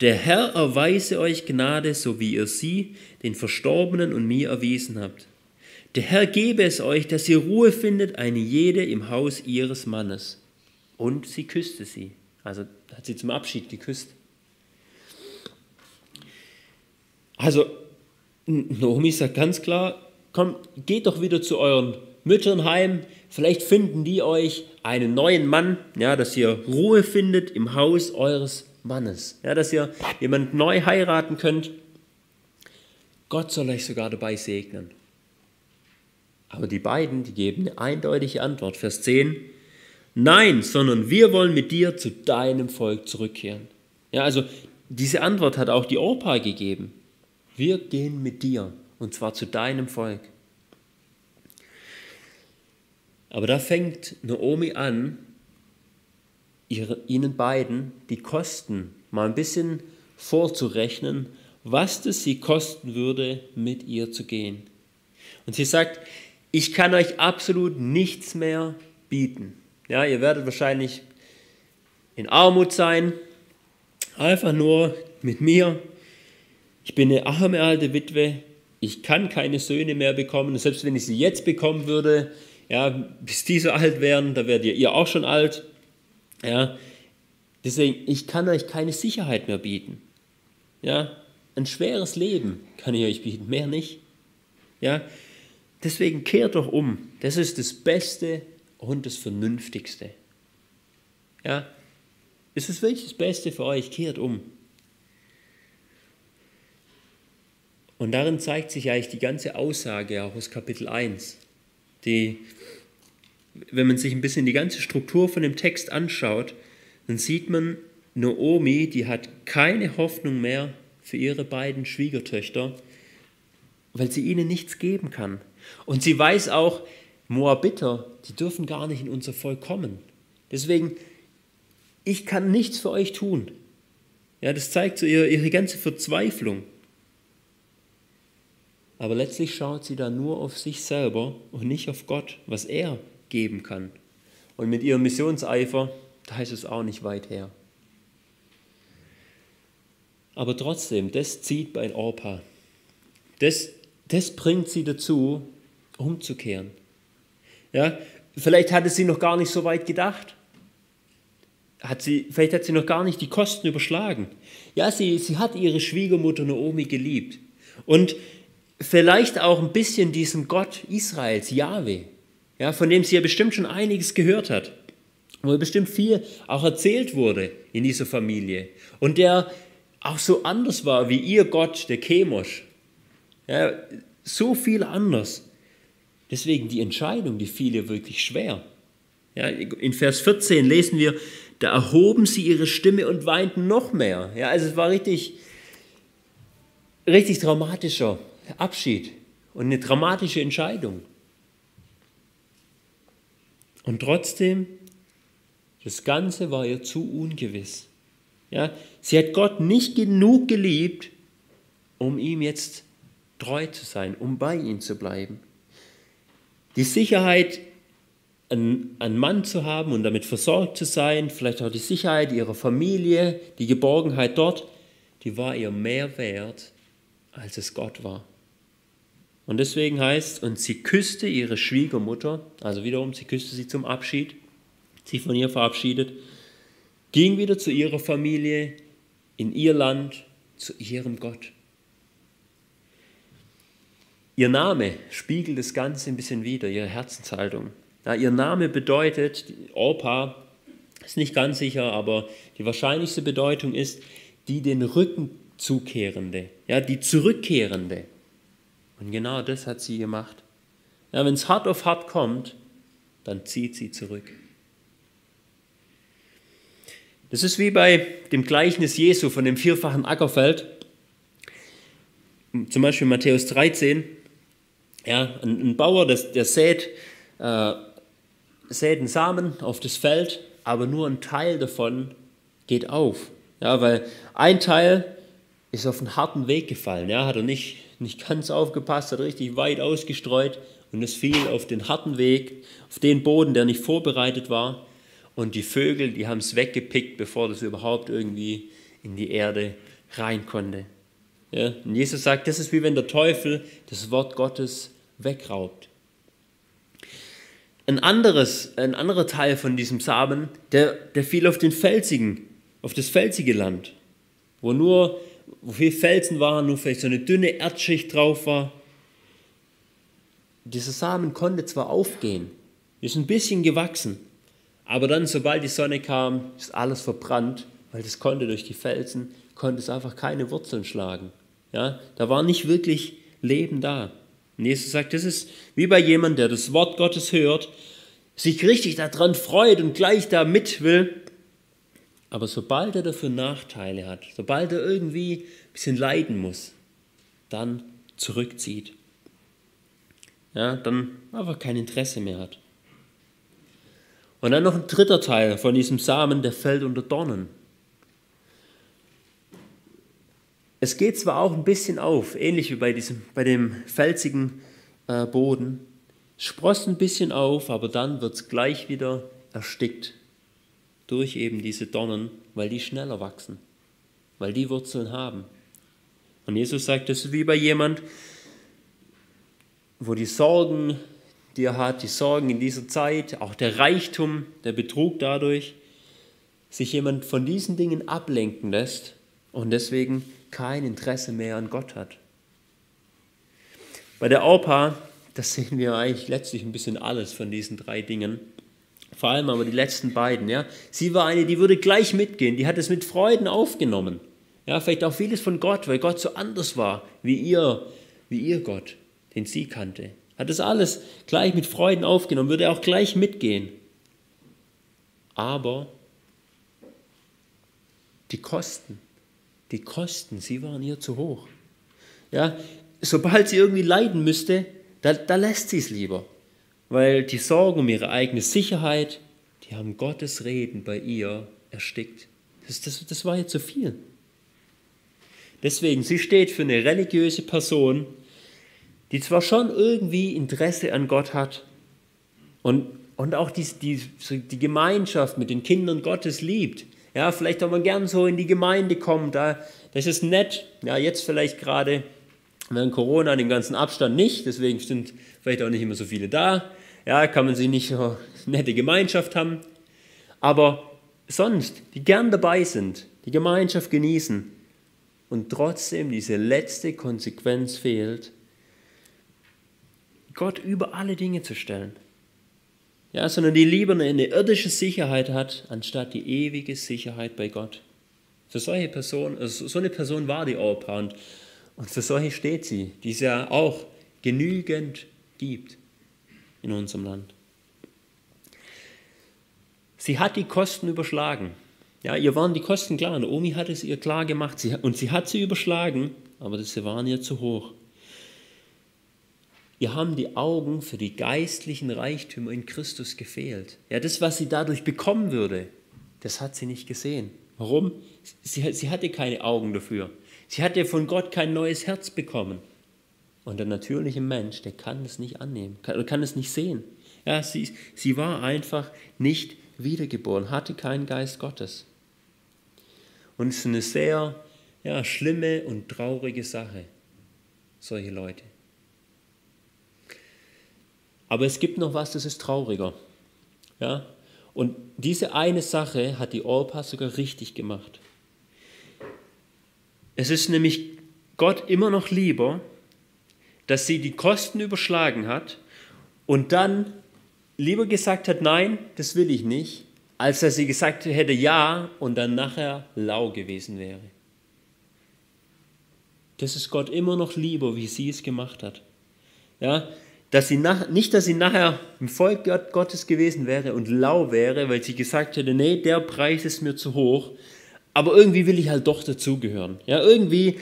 Der Herr erweise euch Gnade, so wie ihr sie, den Verstorbenen und mir erwiesen habt. Der Herr gebe es euch, dass ihr Ruhe findet, eine jede im Haus ihres Mannes. Und sie küsste sie. Also hat sie zum Abschied geküsst. Also Naomi sagt ganz klar, komm, geht doch wieder zu euren Müttern heim, vielleicht finden die euch einen neuen Mann, ja, dass ihr Ruhe findet im Haus eures Mannes, ja, dass ihr jemand neu heiraten könnt. Gott soll euch sogar dabei segnen. Aber die beiden, die geben eine eindeutige Antwort. Vers 10, Nein, sondern wir wollen mit dir zu deinem Volk zurückkehren. Ja, also diese Antwort hat auch die Orpa gegeben. Wir gehen mit dir und zwar zu deinem Volk. Aber da fängt Naomi an, ihnen beiden die Kosten mal ein bisschen vorzurechnen, was es sie kosten würde, mit ihr zu gehen. Und sie sagt, ich kann euch absolut nichts mehr bieten. Ja, ihr werdet wahrscheinlich in Armut sein, einfach nur mit mir. Ich bin eine arme alte Witwe, ich kann keine Söhne mehr bekommen. Selbst wenn ich sie jetzt bekommen würde, ja, bis die so alt wären, da werdet ihr auch schon alt. Ja, deswegen, ich kann euch keine Sicherheit mehr bieten. Ja, ein schweres Leben kann ich euch bieten, mehr nicht. Ja, deswegen kehrt doch um. Das ist das Beste, und das Vernünftigste. Ja, ist es wirklich das Beste für euch? Kehrt um. Und darin zeigt sich eigentlich die ganze Aussage auch aus Kapitel 1. Die, wenn man sich ein bisschen die ganze Struktur von dem Text anschaut, dann sieht man, Naomi, die hat keine Hoffnung mehr für ihre beiden Schwiegertöchter, weil sie ihnen nichts geben kann. Und sie weiß auch, Moabiter, die dürfen gar nicht in unser Volk kommen. Deswegen, ich kann nichts für euch tun. Ja, das zeigt so ihre, ihre ganze Verzweiflung. Aber letztlich schaut sie da nur auf sich selber und nicht auf Gott, was er geben kann. Und mit ihrem Missionseifer, da ist es auch nicht weit her. Aber trotzdem, das zieht bei Orpa. Das, das bringt sie dazu, umzukehren. Ja, vielleicht hatte sie noch gar nicht so weit gedacht. hat sie, vielleicht hat sie noch gar nicht die Kosten überschlagen. Ja, sie, sie hat ihre Schwiegermutter Naomi geliebt. Und vielleicht auch ein bisschen diesen Gott Israels, Yahweh, ja, von dem sie ja bestimmt schon einiges gehört hat, wo bestimmt viel auch erzählt wurde in dieser Familie und der auch so anders war wie ihr Gott, der Chemosh. Ja, so viel anders. Deswegen die Entscheidung, die fiel ihr wirklich schwer. Ja, in Vers 14 lesen wir, da erhoben sie ihre Stimme und weinten noch mehr. Ja, also es war richtig, richtig dramatischer Abschied und eine dramatische Entscheidung. Und trotzdem, das Ganze war ihr zu ungewiss. Ja, sie hat Gott nicht genug geliebt, um ihm jetzt treu zu sein, um bei ihm zu bleiben. Die Sicherheit, einen Mann zu haben und damit versorgt zu sein, vielleicht auch die Sicherheit ihrer Familie, die Geborgenheit dort, die war ihr mehr wert, als es Gott war. Und deswegen heißt, und sie küsste ihre Schwiegermutter, also wiederum, sie küsste sie zum Abschied, sie von ihr verabschiedet, ging wieder zu ihrer Familie, in ihr Land, zu ihrem Gott. Ihr Name spiegelt das Ganze ein bisschen wider, ihre Herzenshaltung. Ja, ihr Name bedeutet, Orpa, ist nicht ganz sicher, aber die wahrscheinlichste Bedeutung ist, die den Rücken zukehrende, ja, die zurückkehrende. Und genau das hat sie gemacht. Ja, Wenn es hart auf hart kommt, dann zieht sie zurück. Das ist wie bei dem Gleichnis Jesu von dem vierfachen Ackerfeld. Zum Beispiel Matthäus 13. Ja, ein, ein Bauer, der, der sät äh, sät einen Samen auf das Feld, aber nur ein Teil davon geht auf. Ja, weil ein Teil ist auf einen harten Weg gefallen. Ja, hat er nicht, nicht ganz aufgepasst, hat richtig weit ausgestreut und es fiel auf den harten Weg, auf den Boden, der nicht vorbereitet war. Und die Vögel, die haben es weggepickt, bevor das überhaupt irgendwie in die Erde rein konnte. Ja, und Jesus sagt, das ist wie wenn der Teufel das Wort Gottes wegraubt. Ein, anderes, ein anderer Teil von diesem Samen, der, der fiel auf den felsigen, auf das felsige Land, wo nur, wo viel Felsen waren, nur vielleicht so eine dünne Erdschicht drauf war. Dieser Samen konnte zwar aufgehen, ist ein bisschen gewachsen, aber dann, sobald die Sonne kam, ist alles verbrannt, weil das konnte durch die Felsen, konnte es einfach keine Wurzeln schlagen. Ja, da war nicht wirklich Leben da. Und Jesus sagt, das ist wie bei jemandem, der das Wort Gottes hört, sich richtig daran freut und gleich da mit will. Aber sobald er dafür Nachteile hat, sobald er irgendwie ein bisschen leiden muss, dann zurückzieht. Ja, dann einfach kein Interesse mehr hat. Und dann noch ein dritter Teil von diesem Samen, der fällt unter Dornen. Es geht zwar auch ein bisschen auf, ähnlich wie bei, diesem, bei dem felsigen äh, Boden, sproßt ein bisschen auf, aber dann wird es gleich wieder erstickt durch eben diese Dornen, weil die schneller wachsen, weil die Wurzeln haben. Und Jesus sagt, das ist wie bei jemand, wo die Sorgen, die er hat, die Sorgen in dieser Zeit, auch der Reichtum, der Betrug dadurch, sich jemand von diesen Dingen ablenken lässt und deswegen kein Interesse mehr an Gott hat. Bei der Orpa, das sehen wir eigentlich letztlich ein bisschen alles von diesen drei Dingen. Vor allem aber die letzten beiden. Ja. Sie war eine, die würde gleich mitgehen, die hat es mit Freuden aufgenommen. Ja, vielleicht auch vieles von Gott, weil Gott so anders war wie ihr, wie ihr Gott, den sie kannte. Hat das alles gleich mit Freuden aufgenommen, würde auch gleich mitgehen. Aber die Kosten, die Kosten, sie waren ihr zu hoch. Ja, sobald sie irgendwie leiden müsste, da, da lässt sie es lieber. Weil die Sorgen um ihre eigene Sicherheit, die haben Gottes Reden bei ihr erstickt. Das, das, das war ihr zu viel. Deswegen, sie steht für eine religiöse Person, die zwar schon irgendwie Interesse an Gott hat und, und auch die, die, die Gemeinschaft mit den Kindern Gottes liebt, ja, vielleicht auch mal gern so in die Gemeinde kommen, da, das ist nett. Ja, jetzt vielleicht gerade während Corona den ganzen Abstand nicht, deswegen sind vielleicht auch nicht immer so viele da. Ja, kann man sie nicht so nette Gemeinschaft haben. Aber sonst, die gern dabei sind, die Gemeinschaft genießen und trotzdem diese letzte Konsequenz fehlt, Gott über alle Dinge zu stellen. Ja, sondern die lieber eine irdische Sicherheit hat, anstatt die ewige Sicherheit bei Gott. Für solche Personen, also so eine Person war die Opa und, und für solche steht sie, die es ja auch genügend gibt in unserem Land. Sie hat die Kosten überschlagen. Ja, ihr waren die Kosten klar. Und Omi hat es ihr klar gemacht. Sie, und sie hat sie überschlagen, aber sie waren ihr zu hoch. Ihr haben die Augen für die geistlichen Reichtümer in Christus gefehlt. Ja, das, was sie dadurch bekommen würde, das hat sie nicht gesehen. Warum? Sie, sie hatte keine Augen dafür. Sie hatte von Gott kein neues Herz bekommen. Und der natürliche Mensch, der kann es nicht annehmen, kann, kann es nicht sehen. Ja, sie, sie war einfach nicht wiedergeboren, hatte keinen Geist Gottes. Und es ist eine sehr ja, schlimme und traurige Sache, solche Leute. Aber es gibt noch was, das ist trauriger. Ja? Und diese eine Sache hat die Orpa sogar richtig gemacht. Es ist nämlich Gott immer noch lieber, dass sie die Kosten überschlagen hat und dann lieber gesagt hat, nein, das will ich nicht, als dass sie gesagt hätte ja und dann nachher lau gewesen wäre. Das ist Gott immer noch lieber, wie sie es gemacht hat. Ja, dass sie nach, nicht, dass sie nachher im Volk Gottes gewesen wäre und lau wäre, weil sie gesagt hätte, nee, der Preis ist mir zu hoch, aber irgendwie will ich halt doch dazugehören. Ja, irgendwie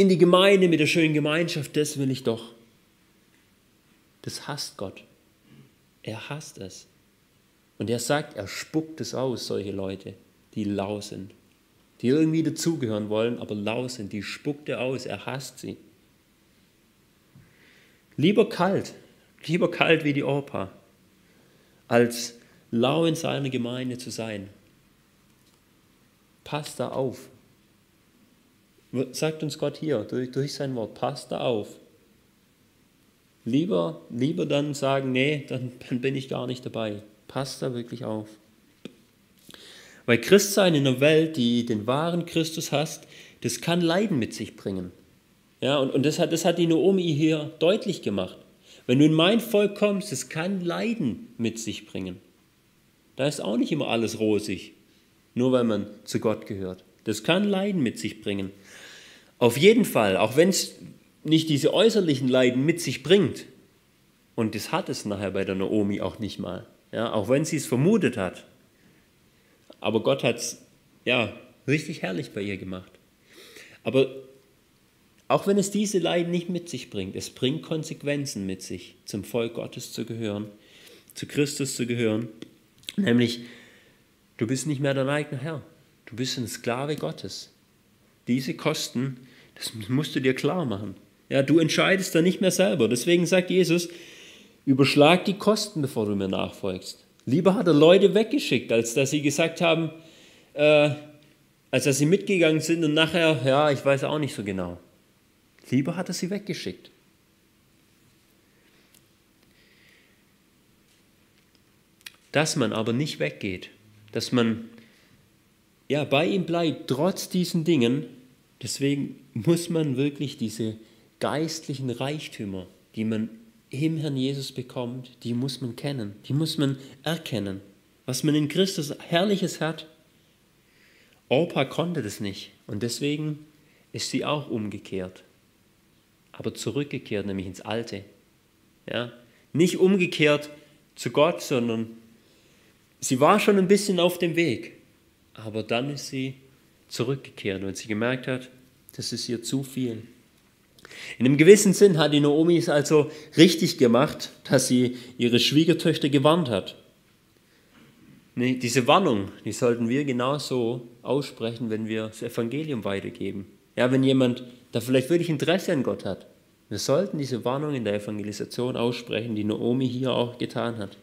in die Gemeinde mit der schönen Gemeinschaft, das will ich doch. Das hasst Gott. Er hasst es. Und er sagt, er spuckt es aus, solche Leute, die lau sind, die irgendwie dazugehören wollen, aber lau sind, die spuckt er aus, er hasst sie. Lieber kalt, lieber kalt wie die Opa, als lau in seiner Gemeinde zu sein. Passt da auf. Sagt uns Gott hier durch, durch sein Wort, passt da auf. Lieber, lieber dann sagen, nee, dann, dann bin ich gar nicht dabei. Passt da wirklich auf. Weil Christsein in einer Welt, die den wahren Christus hasst, das kann Leiden mit sich bringen. Ja, und, und das, hat, das hat die Naomi hier deutlich gemacht. Wenn du in mein Volk kommst, es kann Leiden mit sich bringen. Da ist auch nicht immer alles rosig, nur weil man zu Gott gehört. Das kann Leiden mit sich bringen. Auf jeden Fall, auch wenn es nicht diese äußerlichen Leiden mit sich bringt, und das hat es nachher bei der Naomi auch nicht mal, ja, auch wenn sie es vermutet hat. Aber Gott hat es ja, richtig herrlich bei ihr gemacht. Aber auch wenn es diese Leiden nicht mit sich bringt, es bringt Konsequenzen mit sich, zum Volk Gottes zu gehören, zu Christus zu gehören. Nämlich, du bist nicht mehr dein eigener Herr. Du bist ein Sklave Gottes. Diese Kosten, das musst du dir klar machen. Ja, du entscheidest da nicht mehr selber. Deswegen sagt Jesus, überschlag die Kosten, bevor du mir nachfolgst. Lieber hat er Leute weggeschickt, als dass sie gesagt haben, äh, als dass sie mitgegangen sind und nachher, ja, ich weiß auch nicht so genau. Lieber hat er sie weggeschickt. Dass man aber nicht weggeht, dass man ja bei ihm bleibt, trotz diesen Dingen, deswegen muss man wirklich diese geistlichen Reichtümer, die man im Herrn Jesus bekommt, die muss man kennen, die muss man erkennen. Was man in Christus Herrliches hat. Opa konnte das nicht und deswegen ist sie auch umgekehrt aber zurückgekehrt, nämlich ins Alte. Ja? Nicht umgekehrt zu Gott, sondern sie war schon ein bisschen auf dem Weg, aber dann ist sie zurückgekehrt, weil sie gemerkt hat, das ist ihr zu viel. In einem gewissen Sinn hat die Naomi es also richtig gemacht, dass sie ihre Schwiegertöchter gewarnt hat. Diese Warnung, die sollten wir genauso aussprechen, wenn wir das Evangelium weitergeben. Ja, wenn jemand da vielleicht wirklich Interesse an Gott hat. Wir sollten diese Warnung in der Evangelisation aussprechen, die Naomi hier auch getan hat.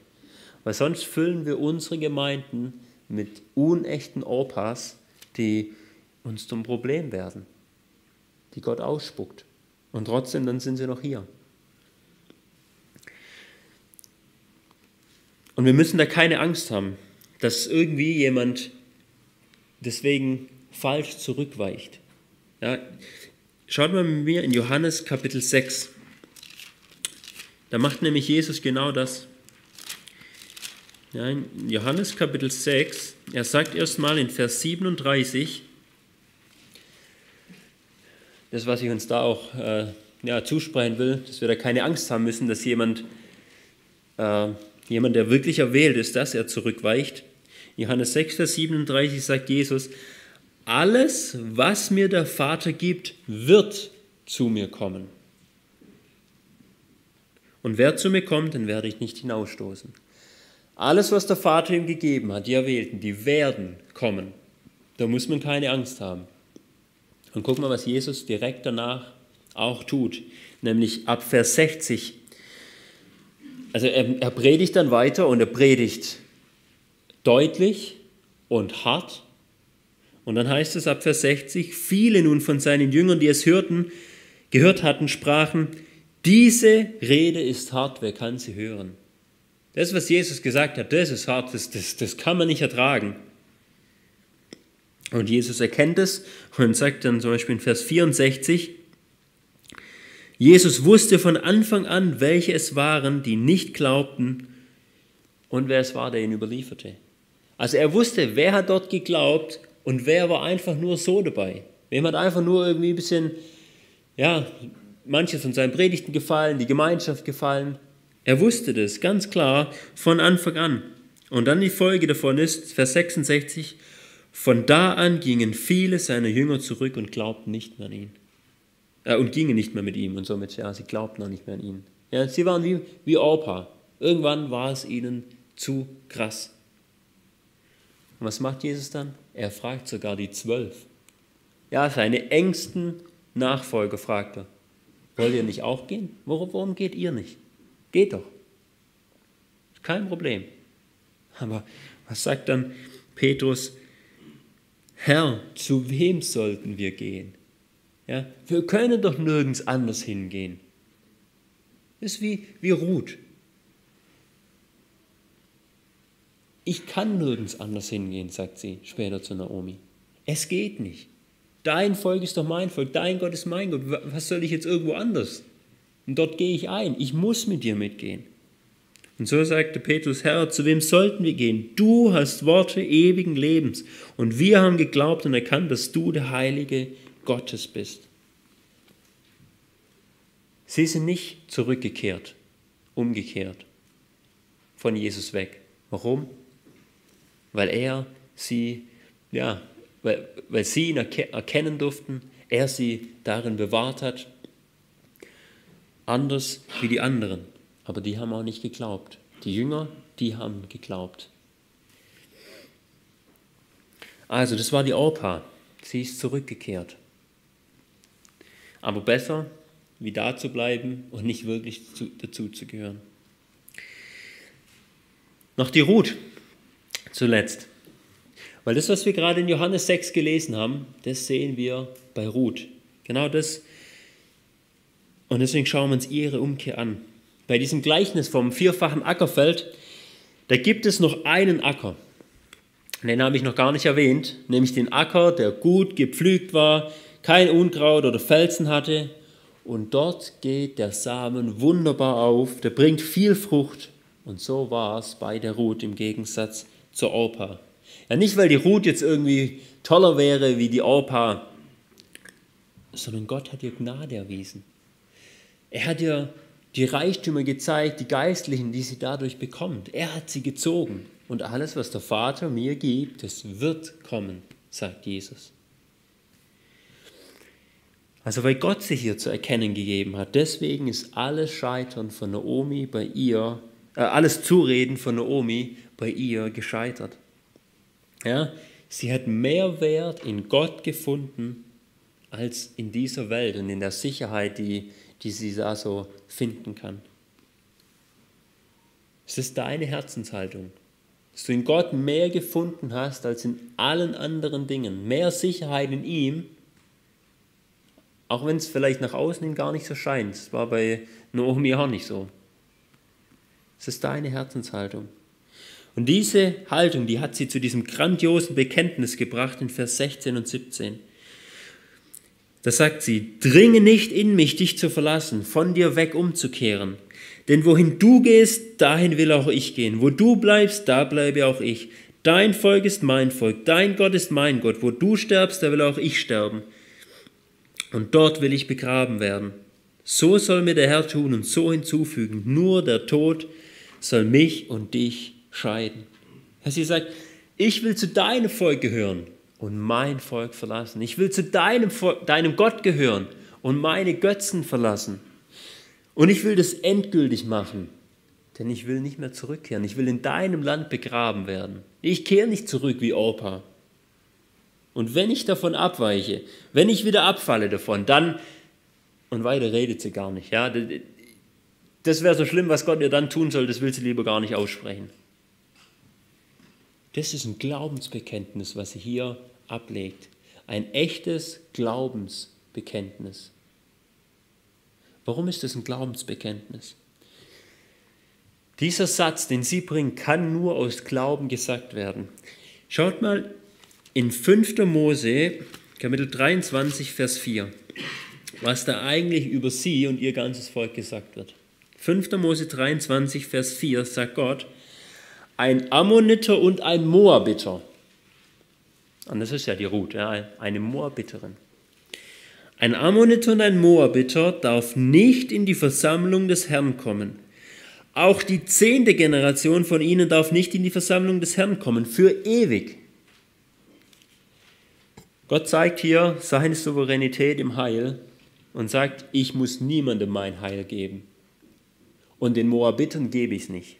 Weil sonst füllen wir unsere Gemeinden mit unechten Opas, die uns zum Problem werden, die Gott ausspuckt. Und trotzdem, dann sind sie noch hier. Und wir müssen da keine Angst haben. dass irgendwie jemand deswegen falsch zurückweicht. Ja, schaut mal mit mir in Johannes Kapitel 6. Da macht nämlich Jesus genau das. Ja, in Johannes Kapitel 6, er sagt erstmal in Vers 37, das, was ich uns da auch äh, ja, zusprechen will, dass wir da keine Angst haben müssen, dass jemand, äh, jemand, der wirklich erwählt ist, dass er zurückweicht. Johannes 6, Vers 37 sagt Jesus, alles, was mir der Vater gibt, wird zu mir kommen. Und wer zu mir kommt, den werde ich nicht hinausstoßen. Alles, was der Vater ihm gegeben hat, die Erwählten, die werden kommen. Da muss man keine Angst haben. Und guck mal, was Jesus direkt danach auch tut, nämlich ab Vers 60. Also er, er predigt dann weiter und er predigt deutlich und hart. Und dann heißt es ab Vers 60, viele nun von seinen Jüngern, die es hörten, gehört hatten, sprachen, diese Rede ist hart, wer kann sie hören? Das, was Jesus gesagt hat, das ist hart, das, das, das kann man nicht ertragen. Und Jesus erkennt es und sagt dann zum Beispiel in Vers 64, Jesus wusste von Anfang an, welche es waren, die nicht glaubten und wer es war, der ihn überlieferte. Also er wusste, wer hat dort geglaubt und wer war einfach nur so dabei. Wem hat einfach nur irgendwie ein bisschen, ja, manches von seinen Predigten gefallen, die Gemeinschaft gefallen. Er wusste das ganz klar von Anfang an. Und dann die Folge davon ist, Vers 66, von da an gingen viele seiner Jünger zurück und glaubten nicht mehr an ihn. Äh, und gingen nicht mehr mit ihm und somit, ja, sie glaubten auch nicht mehr an ihn. Ja, sie waren wie, wie Opa. Irgendwann war es ihnen zu krass. Und was macht Jesus dann? Er fragt sogar die Zwölf. Ja, seine engsten Nachfolger fragt er. Wollt ihr nicht auch gehen? Warum geht ihr nicht? Geht doch. Kein Problem. Aber was sagt dann Petrus? Herr, zu wem sollten wir gehen? Ja, wir können doch nirgends anders hingehen. Das ist wie, wie Ruth. Ich kann nirgends anders hingehen, sagt sie später zu Naomi. Es geht nicht. Dein Volk ist doch mein Volk, dein Gott ist mein Gott. Was soll ich jetzt irgendwo anders? Und dort gehe ich ein. Ich muss mit dir mitgehen. Und so sagte Petrus, Herr, zu wem sollten wir gehen? Du hast Worte ewigen Lebens. Und wir haben geglaubt und erkannt, dass du der Heilige Gottes bist. Sie sind nicht zurückgekehrt, umgekehrt von Jesus weg. Warum? Weil er sie, ja, weil, weil sie ihn erkennen durften, er sie darin bewahrt hat, anders wie die anderen. Aber die haben auch nicht geglaubt. Die Jünger, die haben geglaubt. Also, das war die Orpa. Sie ist zurückgekehrt. Aber besser, wie da zu bleiben und nicht wirklich zu, dazu zu gehören. Noch die Ruth zuletzt. Weil das, was wir gerade in Johannes 6 gelesen haben, das sehen wir bei Ruth. Genau das. Und deswegen schauen wir uns ihre Umkehr an bei diesem Gleichnis vom vierfachen Ackerfeld, da gibt es noch einen Acker. Den habe ich noch gar nicht erwähnt, nämlich den Acker, der gut gepflügt war, kein Unkraut oder Felsen hatte. Und dort geht der Samen wunderbar auf, der bringt viel Frucht. Und so war es bei der Ruth im Gegensatz zur Orpa. Ja, nicht, weil die Ruth jetzt irgendwie toller wäre wie die Orpa, sondern Gott hat ihr Gnade erwiesen. Er hat ihr die Reichtümer gezeigt, die Geistlichen, die sie dadurch bekommt. Er hat sie gezogen. Und alles, was der Vater mir gibt, das wird kommen, sagt Jesus. Also weil Gott sich hier zu erkennen gegeben hat, deswegen ist alles Scheitern von Naomi bei ihr, äh, alles Zureden von Naomi bei ihr gescheitert. Ja, sie hat mehr Wert in Gott gefunden als in dieser Welt und in der Sicherheit, die, die sie da so finden kann. Es ist deine Herzenshaltung, dass du in Gott mehr gefunden hast als in allen anderen Dingen, mehr Sicherheit in ihm, auch wenn es vielleicht nach außen hin gar nicht so scheint. Es war bei Naomi auch nicht so. Es ist deine Herzenshaltung. Und diese Haltung, die hat sie zu diesem grandiosen Bekenntnis gebracht in Vers 16 und 17. Da sagt sie, dringe nicht in mich, dich zu verlassen, von dir weg umzukehren. Denn wohin du gehst, dahin will auch ich gehen. Wo du bleibst, da bleibe auch ich. Dein Volk ist mein Volk, dein Gott ist mein Gott. Wo du sterbst, da will auch ich sterben. Und dort will ich begraben werden. So soll mir der Herr tun und so hinzufügen. Nur der Tod soll mich und dich scheiden. Sie sagt, ich will zu deinem Volk gehören und mein Volk verlassen. Ich will zu deinem, Volk, deinem Gott gehören und meine Götzen verlassen. Und ich will das endgültig machen denn ich will nicht mehr zurückkehren. Ich will in deinem Land begraben werden. Ich kehre nicht zurück wie Opa. Und wenn ich davon abweiche, wenn ich wieder abfalle davon, dann, und weiter redet sie gar nicht, ja, das wäre so schlimm, was Gott ihr dann tun soll, das will sie lieber gar nicht aussprechen. Das ist ein Glaubensbekenntnis, was sie hier ablegt. Ein echtes Glaubensbekenntnis. Warum ist das ein Glaubensbekenntnis? Dieser Satz, den sie bringen, kann nur aus Glauben gesagt werden. Schaut mal in 5. Mose, Kapitel 23, Vers 4, was da eigentlich über sie und ihr ganzes Volk gesagt wird. 5. Mose 23, Vers 4 sagt Gott, ein Ammoniter und ein Moabiter. Und das ist ja die Ruth, eine Moabiterin. Ein Ammoniter und ein Moabiter darf nicht in die Versammlung des Herrn kommen auch die zehnte Generation von ihnen darf nicht in die Versammlung des Herrn kommen, für ewig. Gott zeigt hier seine Souveränität im Heil und sagt, ich muss niemandem mein Heil geben. Und den Moabitern gebe ich es nicht.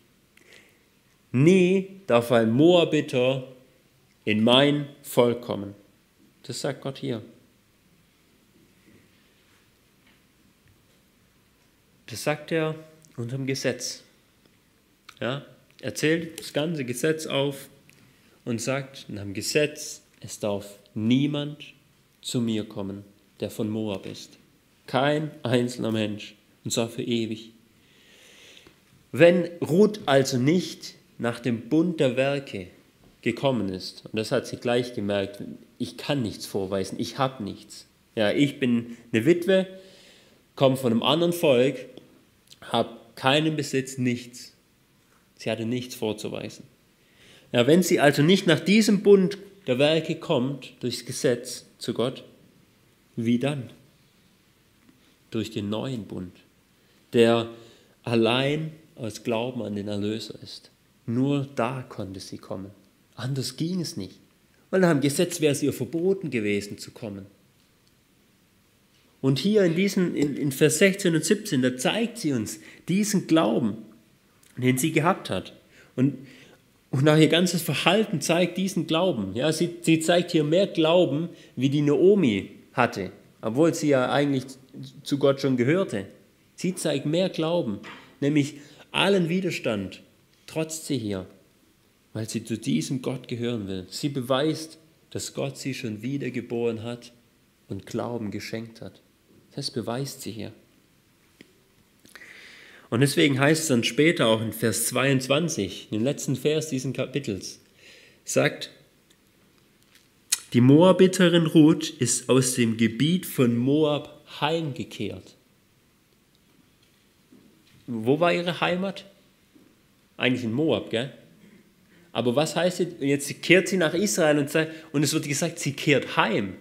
Nie darf ein Moabiter in mein Volk kommen. Das sagt Gott hier. Das sagt er unterm Gesetz. Ja, erzählt das ganze Gesetz auf und sagt nach dem Gesetz, es darf niemand zu mir kommen, der von Moab ist. Kein einzelner Mensch, und zwar für ewig. Wenn Ruth also nicht nach dem Bund der Werke gekommen ist, und das hat sie gleich gemerkt, ich kann nichts vorweisen, ich habe nichts. Ja, ich bin eine Witwe, komme von einem anderen Volk, habe keinen Besitz, nichts. Sie hatte nichts vorzuweisen. Ja, wenn sie also nicht nach diesem Bund der Werke kommt, durchs Gesetz zu Gott, wie dann? Durch den neuen Bund, der allein aus Glauben an den Erlöser ist. Nur da konnte sie kommen. Anders ging es nicht. Weil nach dem Gesetz wäre es ihr verboten gewesen zu kommen. Und hier in, diesen, in, in Vers 16 und 17, da zeigt sie uns diesen Glauben, den sie gehabt hat. Und, und auch ihr ganzes Verhalten zeigt diesen Glauben. Ja, sie, sie zeigt hier mehr Glauben, wie die Naomi hatte, obwohl sie ja eigentlich zu Gott schon gehörte. Sie zeigt mehr Glauben, nämlich allen Widerstand trotzt sie hier, weil sie zu diesem Gott gehören will. Sie beweist, dass Gott sie schon wiedergeboren hat und Glauben geschenkt hat. Das beweist sie hier. Und deswegen heißt es dann später auch in Vers 22, den letzten Vers dieses Kapitels, sagt, die Moabiterin Ruth ist aus dem Gebiet von Moab heimgekehrt. Wo war ihre Heimat? Eigentlich in Moab, gell? Aber was heißt jetzt? Jetzt kehrt sie nach Israel und, und es wird gesagt, sie kehrt heim.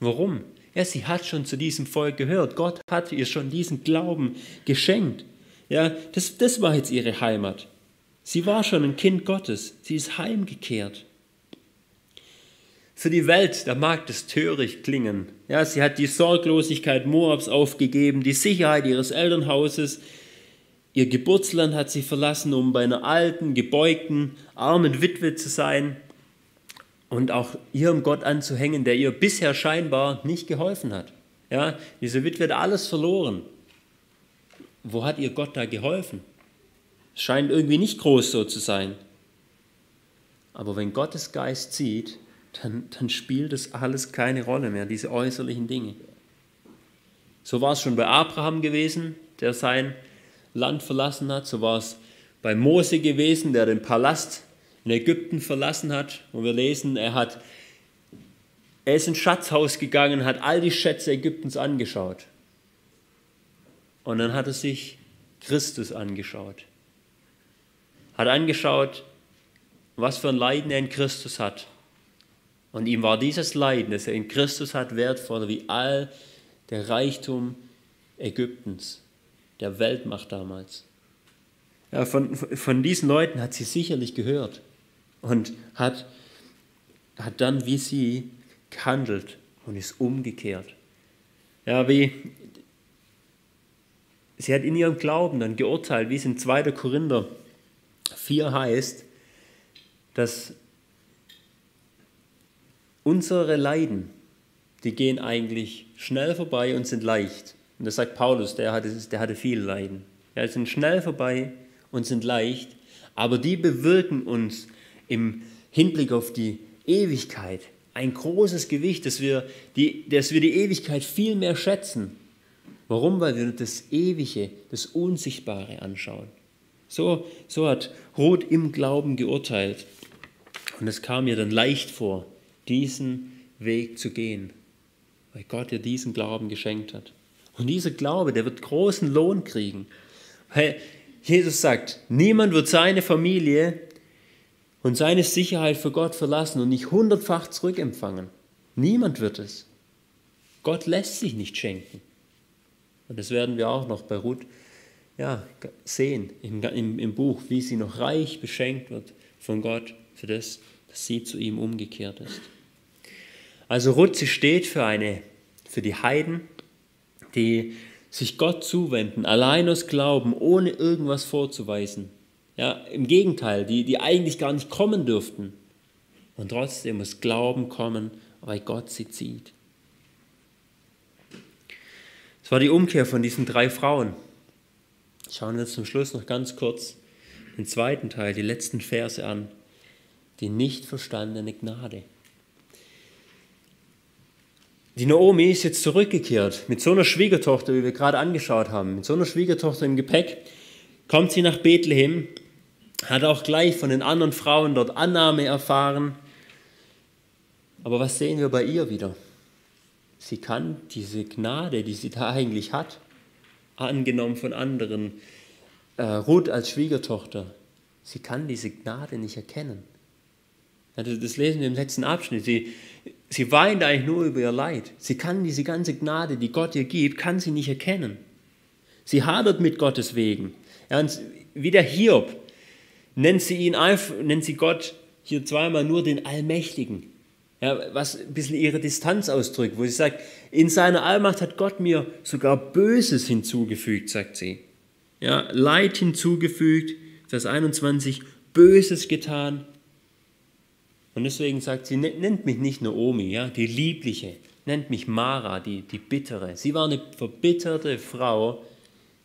Warum? Ja, sie hat schon zu diesem Volk gehört. Gott hat ihr schon diesen Glauben geschenkt. Ja, das, das war jetzt ihre Heimat. Sie war schon ein Kind Gottes. Sie ist heimgekehrt. Für die Welt, da mag das töricht klingen. Ja, sie hat die Sorglosigkeit Moabs aufgegeben, die Sicherheit ihres Elternhauses. Ihr Geburtsland hat sie verlassen, um bei einer alten, gebeugten, armen Witwe zu sein und auch ihrem Gott anzuhängen, der ihr bisher scheinbar nicht geholfen hat. Ja, diese Witwe hat alles verloren. Wo hat ihr Gott da geholfen? Es scheint irgendwie nicht groß so zu sein. Aber wenn Gottes Geist zieht, dann, dann spielt das alles keine Rolle mehr, diese äußerlichen Dinge. So war es schon bei Abraham gewesen, der sein verlassen hat. So war es bei Mose gewesen, der den Palast in Ägypten verlassen hat, wo wir lesen, er hat er ist ins Schatzhaus gegangen, hat all die Schätze Ägyptens angeschaut. Und dann hat er sich Christus angeschaut. Hat angeschaut, was für ein Leiden er in Christus hat. Und ihm war dieses Leiden, das er in Christus hat, wertvoller wie all der Reichtum Ägyptens, der Weltmacht damals. Ja, von, von diesen Leuten hat sie sicherlich gehört und hat, hat dann wie sie gehandelt und ist umgekehrt. Ja, wie sie hat in ihrem Glauben dann geurteilt, wie es in 2. Korinther 4 heißt, dass unsere Leiden, die gehen eigentlich schnell vorbei und sind leicht. Und das sagt Paulus, der hatte, der hatte viel Leiden. Ja, sind schnell vorbei und sind leicht, aber die bewirken uns im Hinblick auf die Ewigkeit ein großes Gewicht, dass wir die, dass wir die Ewigkeit viel mehr schätzen. Warum? Weil wir das Ewige, das Unsichtbare anschauen. So, so hat Roth im Glauben geurteilt. Und es kam mir dann leicht vor, diesen Weg zu gehen, weil Gott ihr diesen Glauben geschenkt hat. Und dieser Glaube, der wird großen Lohn kriegen. Weil Jesus sagt, niemand wird seine Familie und seine Sicherheit für Gott verlassen und nicht hundertfach zurückempfangen. Niemand wird es. Gott lässt sich nicht schenken. Und das werden wir auch noch bei Ruth ja, sehen im, im, im Buch, wie sie noch reich beschenkt wird von Gott für das, dass sie zu ihm umgekehrt ist. Also Ruth, sie steht für, eine, für die Heiden, die sich Gott zuwenden, allein aus Glauben, ohne irgendwas vorzuweisen. Ja, Im Gegenteil, die, die eigentlich gar nicht kommen dürften. Und trotzdem muss Glauben kommen, weil Gott sie zieht. Das war die Umkehr von diesen drei Frauen. Schauen wir uns zum Schluss noch ganz kurz den zweiten Teil, die letzten Verse an. Die nicht verstandene Gnade. Die Naomi ist jetzt zurückgekehrt mit so einer Schwiegertochter, wie wir gerade angeschaut haben, mit so einer Schwiegertochter im Gepäck, kommt sie nach Bethlehem hat auch gleich von den anderen Frauen dort Annahme erfahren. Aber was sehen wir bei ihr wieder? Sie kann diese Gnade, die sie da eigentlich hat, angenommen von anderen, äh, Ruth als Schwiegertochter, sie kann diese Gnade nicht erkennen. Das lesen wir im letzten Abschnitt. Sie, sie weint eigentlich nur über ihr Leid. Sie kann diese ganze Gnade, die Gott ihr gibt, kann sie nicht erkennen. Sie hadert mit Gottes Wegen. Ja, wie der Hiob, nennt sie ihn nennt sie Gott hier zweimal nur den Allmächtigen. Ja, was ein bisschen ihre Distanz ausdrückt, wo sie sagt, in seiner Allmacht hat Gott mir sogar Böses hinzugefügt, sagt sie. Ja, Leid hinzugefügt, Vers 21, Böses getan. Und deswegen sagt sie, nennt mich nicht Naomi, ja, die Liebliche, nennt mich Mara, die, die Bittere. Sie war eine verbitterte Frau,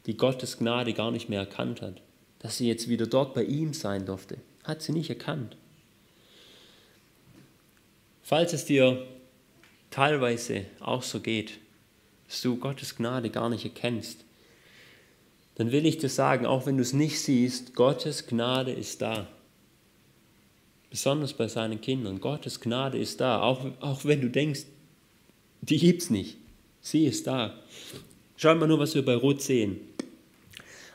die Gottes Gnade gar nicht mehr erkannt hat dass sie jetzt wieder dort bei ihm sein durfte. Hat sie nicht erkannt. Falls es dir teilweise auch so geht, dass du Gottes Gnade gar nicht erkennst, dann will ich dir sagen, auch wenn du es nicht siehst, Gottes Gnade ist da. Besonders bei seinen Kindern. Gottes Gnade ist da. Auch, auch wenn du denkst, die gibt es nicht. Sie ist da. Schau mal nur, was wir bei Ruth sehen.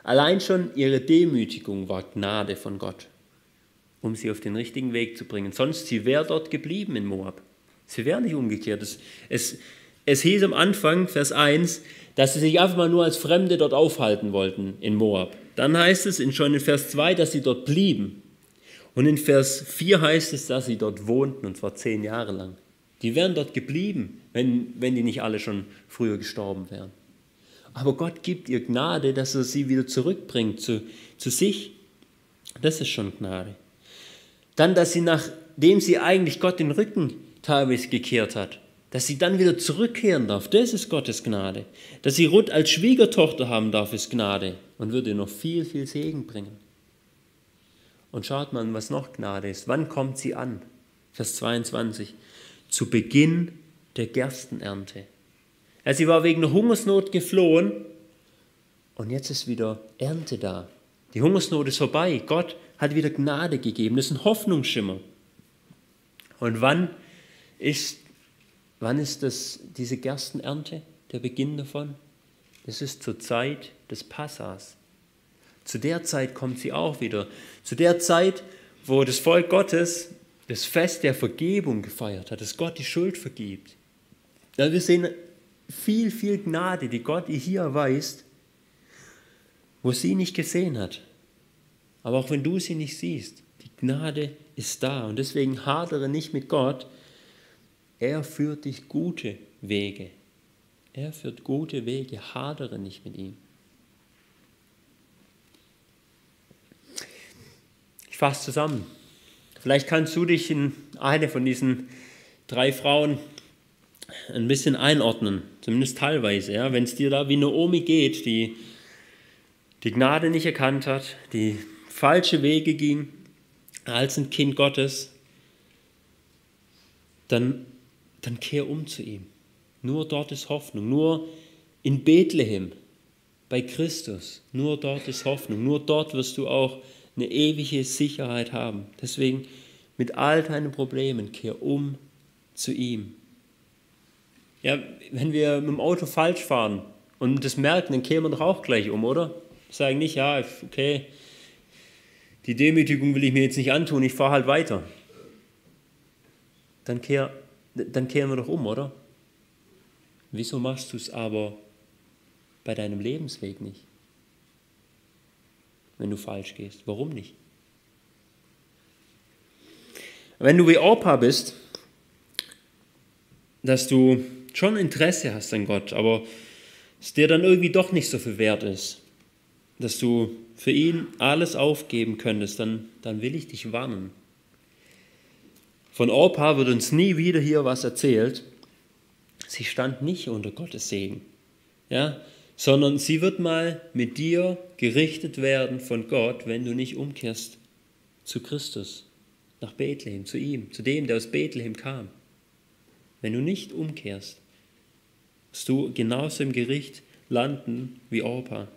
Allein schon ihre Demütigung war Gnade von Gott, um sie auf den richtigen Weg zu bringen. Sonst sie wäre dort geblieben in Moab. Sie wäre nicht umgekehrt. Es, es, es hieß am Anfang, Vers 1, dass sie sich einfach mal nur als Fremde dort aufhalten wollten in Moab. Dann heißt es in, schon in Vers 2, dass sie dort blieben. Und in Vers 4 heißt es, dass sie dort wohnten, und zwar zehn Jahre lang. Die wären dort geblieben, wenn, wenn die nicht alle schon früher gestorben wären. Aber Gott gibt ihr Gnade, dass er sie wieder zurückbringt zu, zu sich. Das ist schon Gnade. Dann, dass sie nachdem sie eigentlich Gott den Rücken teilweise gekehrt hat, dass sie dann wieder zurückkehren darf, das ist Gottes Gnade. Dass sie Ruth als Schwiegertochter haben darf, ist Gnade und würde noch viel, viel Segen bringen. Und schaut mal, was noch Gnade ist. Wann kommt sie an? Vers 22. Zu Beginn der Gerstenernte. Ja, sie war wegen der Hungersnot geflohen und jetzt ist wieder Ernte da. Die Hungersnot ist vorbei. Gott hat wieder Gnade gegeben. Das ist ein Hoffnungsschimmer. Und wann ist, wann ist das, diese Gerstenernte, der Beginn davon? Das ist zur Zeit des Passas. Zu der Zeit kommt sie auch wieder. Zu der Zeit, wo das Volk Gottes das Fest der Vergebung gefeiert hat, dass Gott die Schuld vergibt. Ja, wir sehen viel, viel Gnade, die Gott ihr hier erweist, wo sie nicht gesehen hat. Aber auch wenn du sie nicht siehst, die Gnade ist da. Und deswegen hadere nicht mit Gott. Er führt dich gute Wege. Er führt gute Wege. Hadere nicht mit ihm. Ich fasse zusammen. Vielleicht kannst du dich in eine von diesen drei Frauen ein bisschen einordnen, zumindest teilweise. Ja? Wenn es dir da wie Naomi geht, die die Gnade nicht erkannt hat, die falsche Wege ging als ein Kind Gottes, dann, dann kehr um zu ihm. Nur dort ist Hoffnung. Nur in Bethlehem, bei Christus, nur dort ist Hoffnung. Nur dort wirst du auch eine ewige Sicherheit haben. Deswegen mit all deinen Problemen kehr um zu ihm. Ja, wenn wir mit dem Auto falsch fahren und das merken, dann kehren wir doch auch gleich um, oder? Sagen nicht, ja, okay, die Demütigung will ich mir jetzt nicht antun, ich fahre halt weiter. Dann, kehr, dann kehren wir doch um, oder? Wieso machst du es aber bei deinem Lebensweg nicht? Wenn du falsch gehst. Warum nicht? Wenn du wie Opa bist, dass du schon Interesse hast an Gott, aber es dir dann irgendwie doch nicht so viel wert ist, dass du für ihn alles aufgeben könntest, dann, dann will ich dich warnen. Von Orpa wird uns nie wieder hier was erzählt. Sie stand nicht unter Gottes Segen. Ja, sondern sie wird mal mit dir gerichtet werden von Gott, wenn du nicht umkehrst zu Christus, nach Bethlehem, zu ihm, zu dem, der aus Bethlehem kam. Wenn du nicht umkehrst, wirst du genauso im Gericht landen wie Orpa.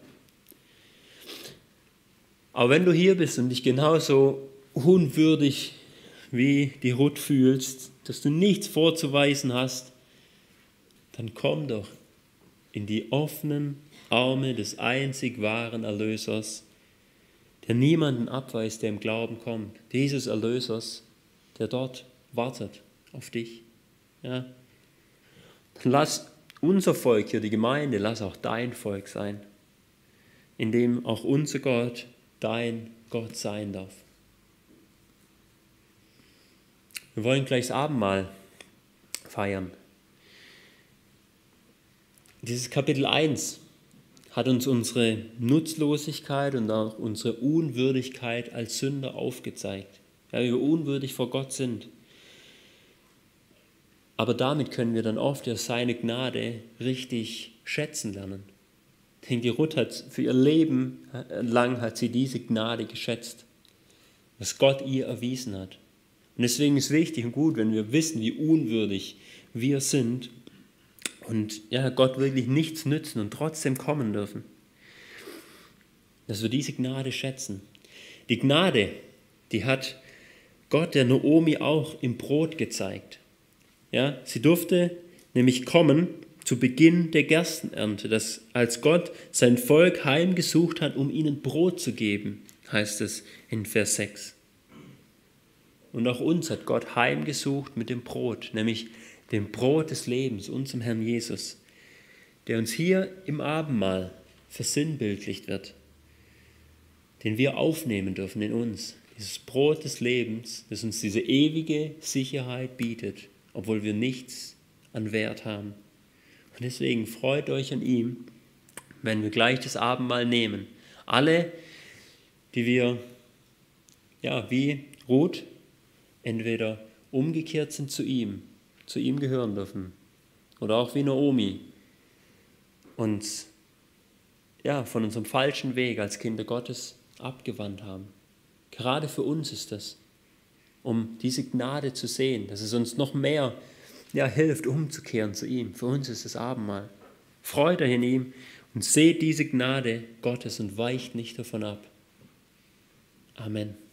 Aber wenn du hier bist und dich genauso unwürdig wie die Ruth fühlst, dass du nichts vorzuweisen hast, dann komm doch in die offenen Arme des einzig wahren Erlösers, der niemanden abweist, der im Glauben kommt. Dieses Erlösers, der dort wartet auf dich. Ja. Lass unser Volk hier, die Gemeinde, lass auch dein Volk sein, in dem auch unser Gott dein Gott sein darf. Wir wollen gleich das Abendmahl feiern. Dieses Kapitel 1 hat uns unsere Nutzlosigkeit und auch unsere Unwürdigkeit als Sünder aufgezeigt. Wie wir unwürdig vor Gott sind. Aber damit können wir dann oft ja seine Gnade richtig schätzen lernen. Denn die Ruth hat für ihr Leben lang hat sie diese Gnade geschätzt, was Gott ihr erwiesen hat. Und deswegen ist wichtig und gut, wenn wir wissen, wie unwürdig wir sind und ja, Gott wirklich nichts nützen und trotzdem kommen dürfen. Dass wir diese Gnade schätzen. Die Gnade, die hat Gott der Naomi auch im Brot gezeigt. Ja, sie durfte nämlich kommen zu Beginn der Gerstenernte, dass als Gott sein Volk heimgesucht hat, um ihnen Brot zu geben, heißt es in Vers 6. Und auch uns hat Gott heimgesucht mit dem Brot, nämlich dem Brot des Lebens, unserem Herrn Jesus, der uns hier im Abendmahl versinnbildlicht wird, den wir aufnehmen dürfen in uns. Dieses Brot des Lebens, das uns diese ewige Sicherheit bietet, obwohl wir nichts an Wert haben. Und deswegen freut euch an ihm, wenn wir gleich das Abendmahl nehmen. Alle, die wir, ja, wie Ruth, entweder umgekehrt sind zu ihm zu ihm gehören dürfen. Oder auch wie Naomi uns ja, von unserem falschen Weg als Kinder Gottes abgewandt haben. Gerade für uns ist das, um diese Gnade zu sehen, dass es uns noch mehr ja, hilft, umzukehren zu ihm. Für uns ist das Abendmahl. Freut euch in ihm und seht diese Gnade Gottes und weicht nicht davon ab. Amen.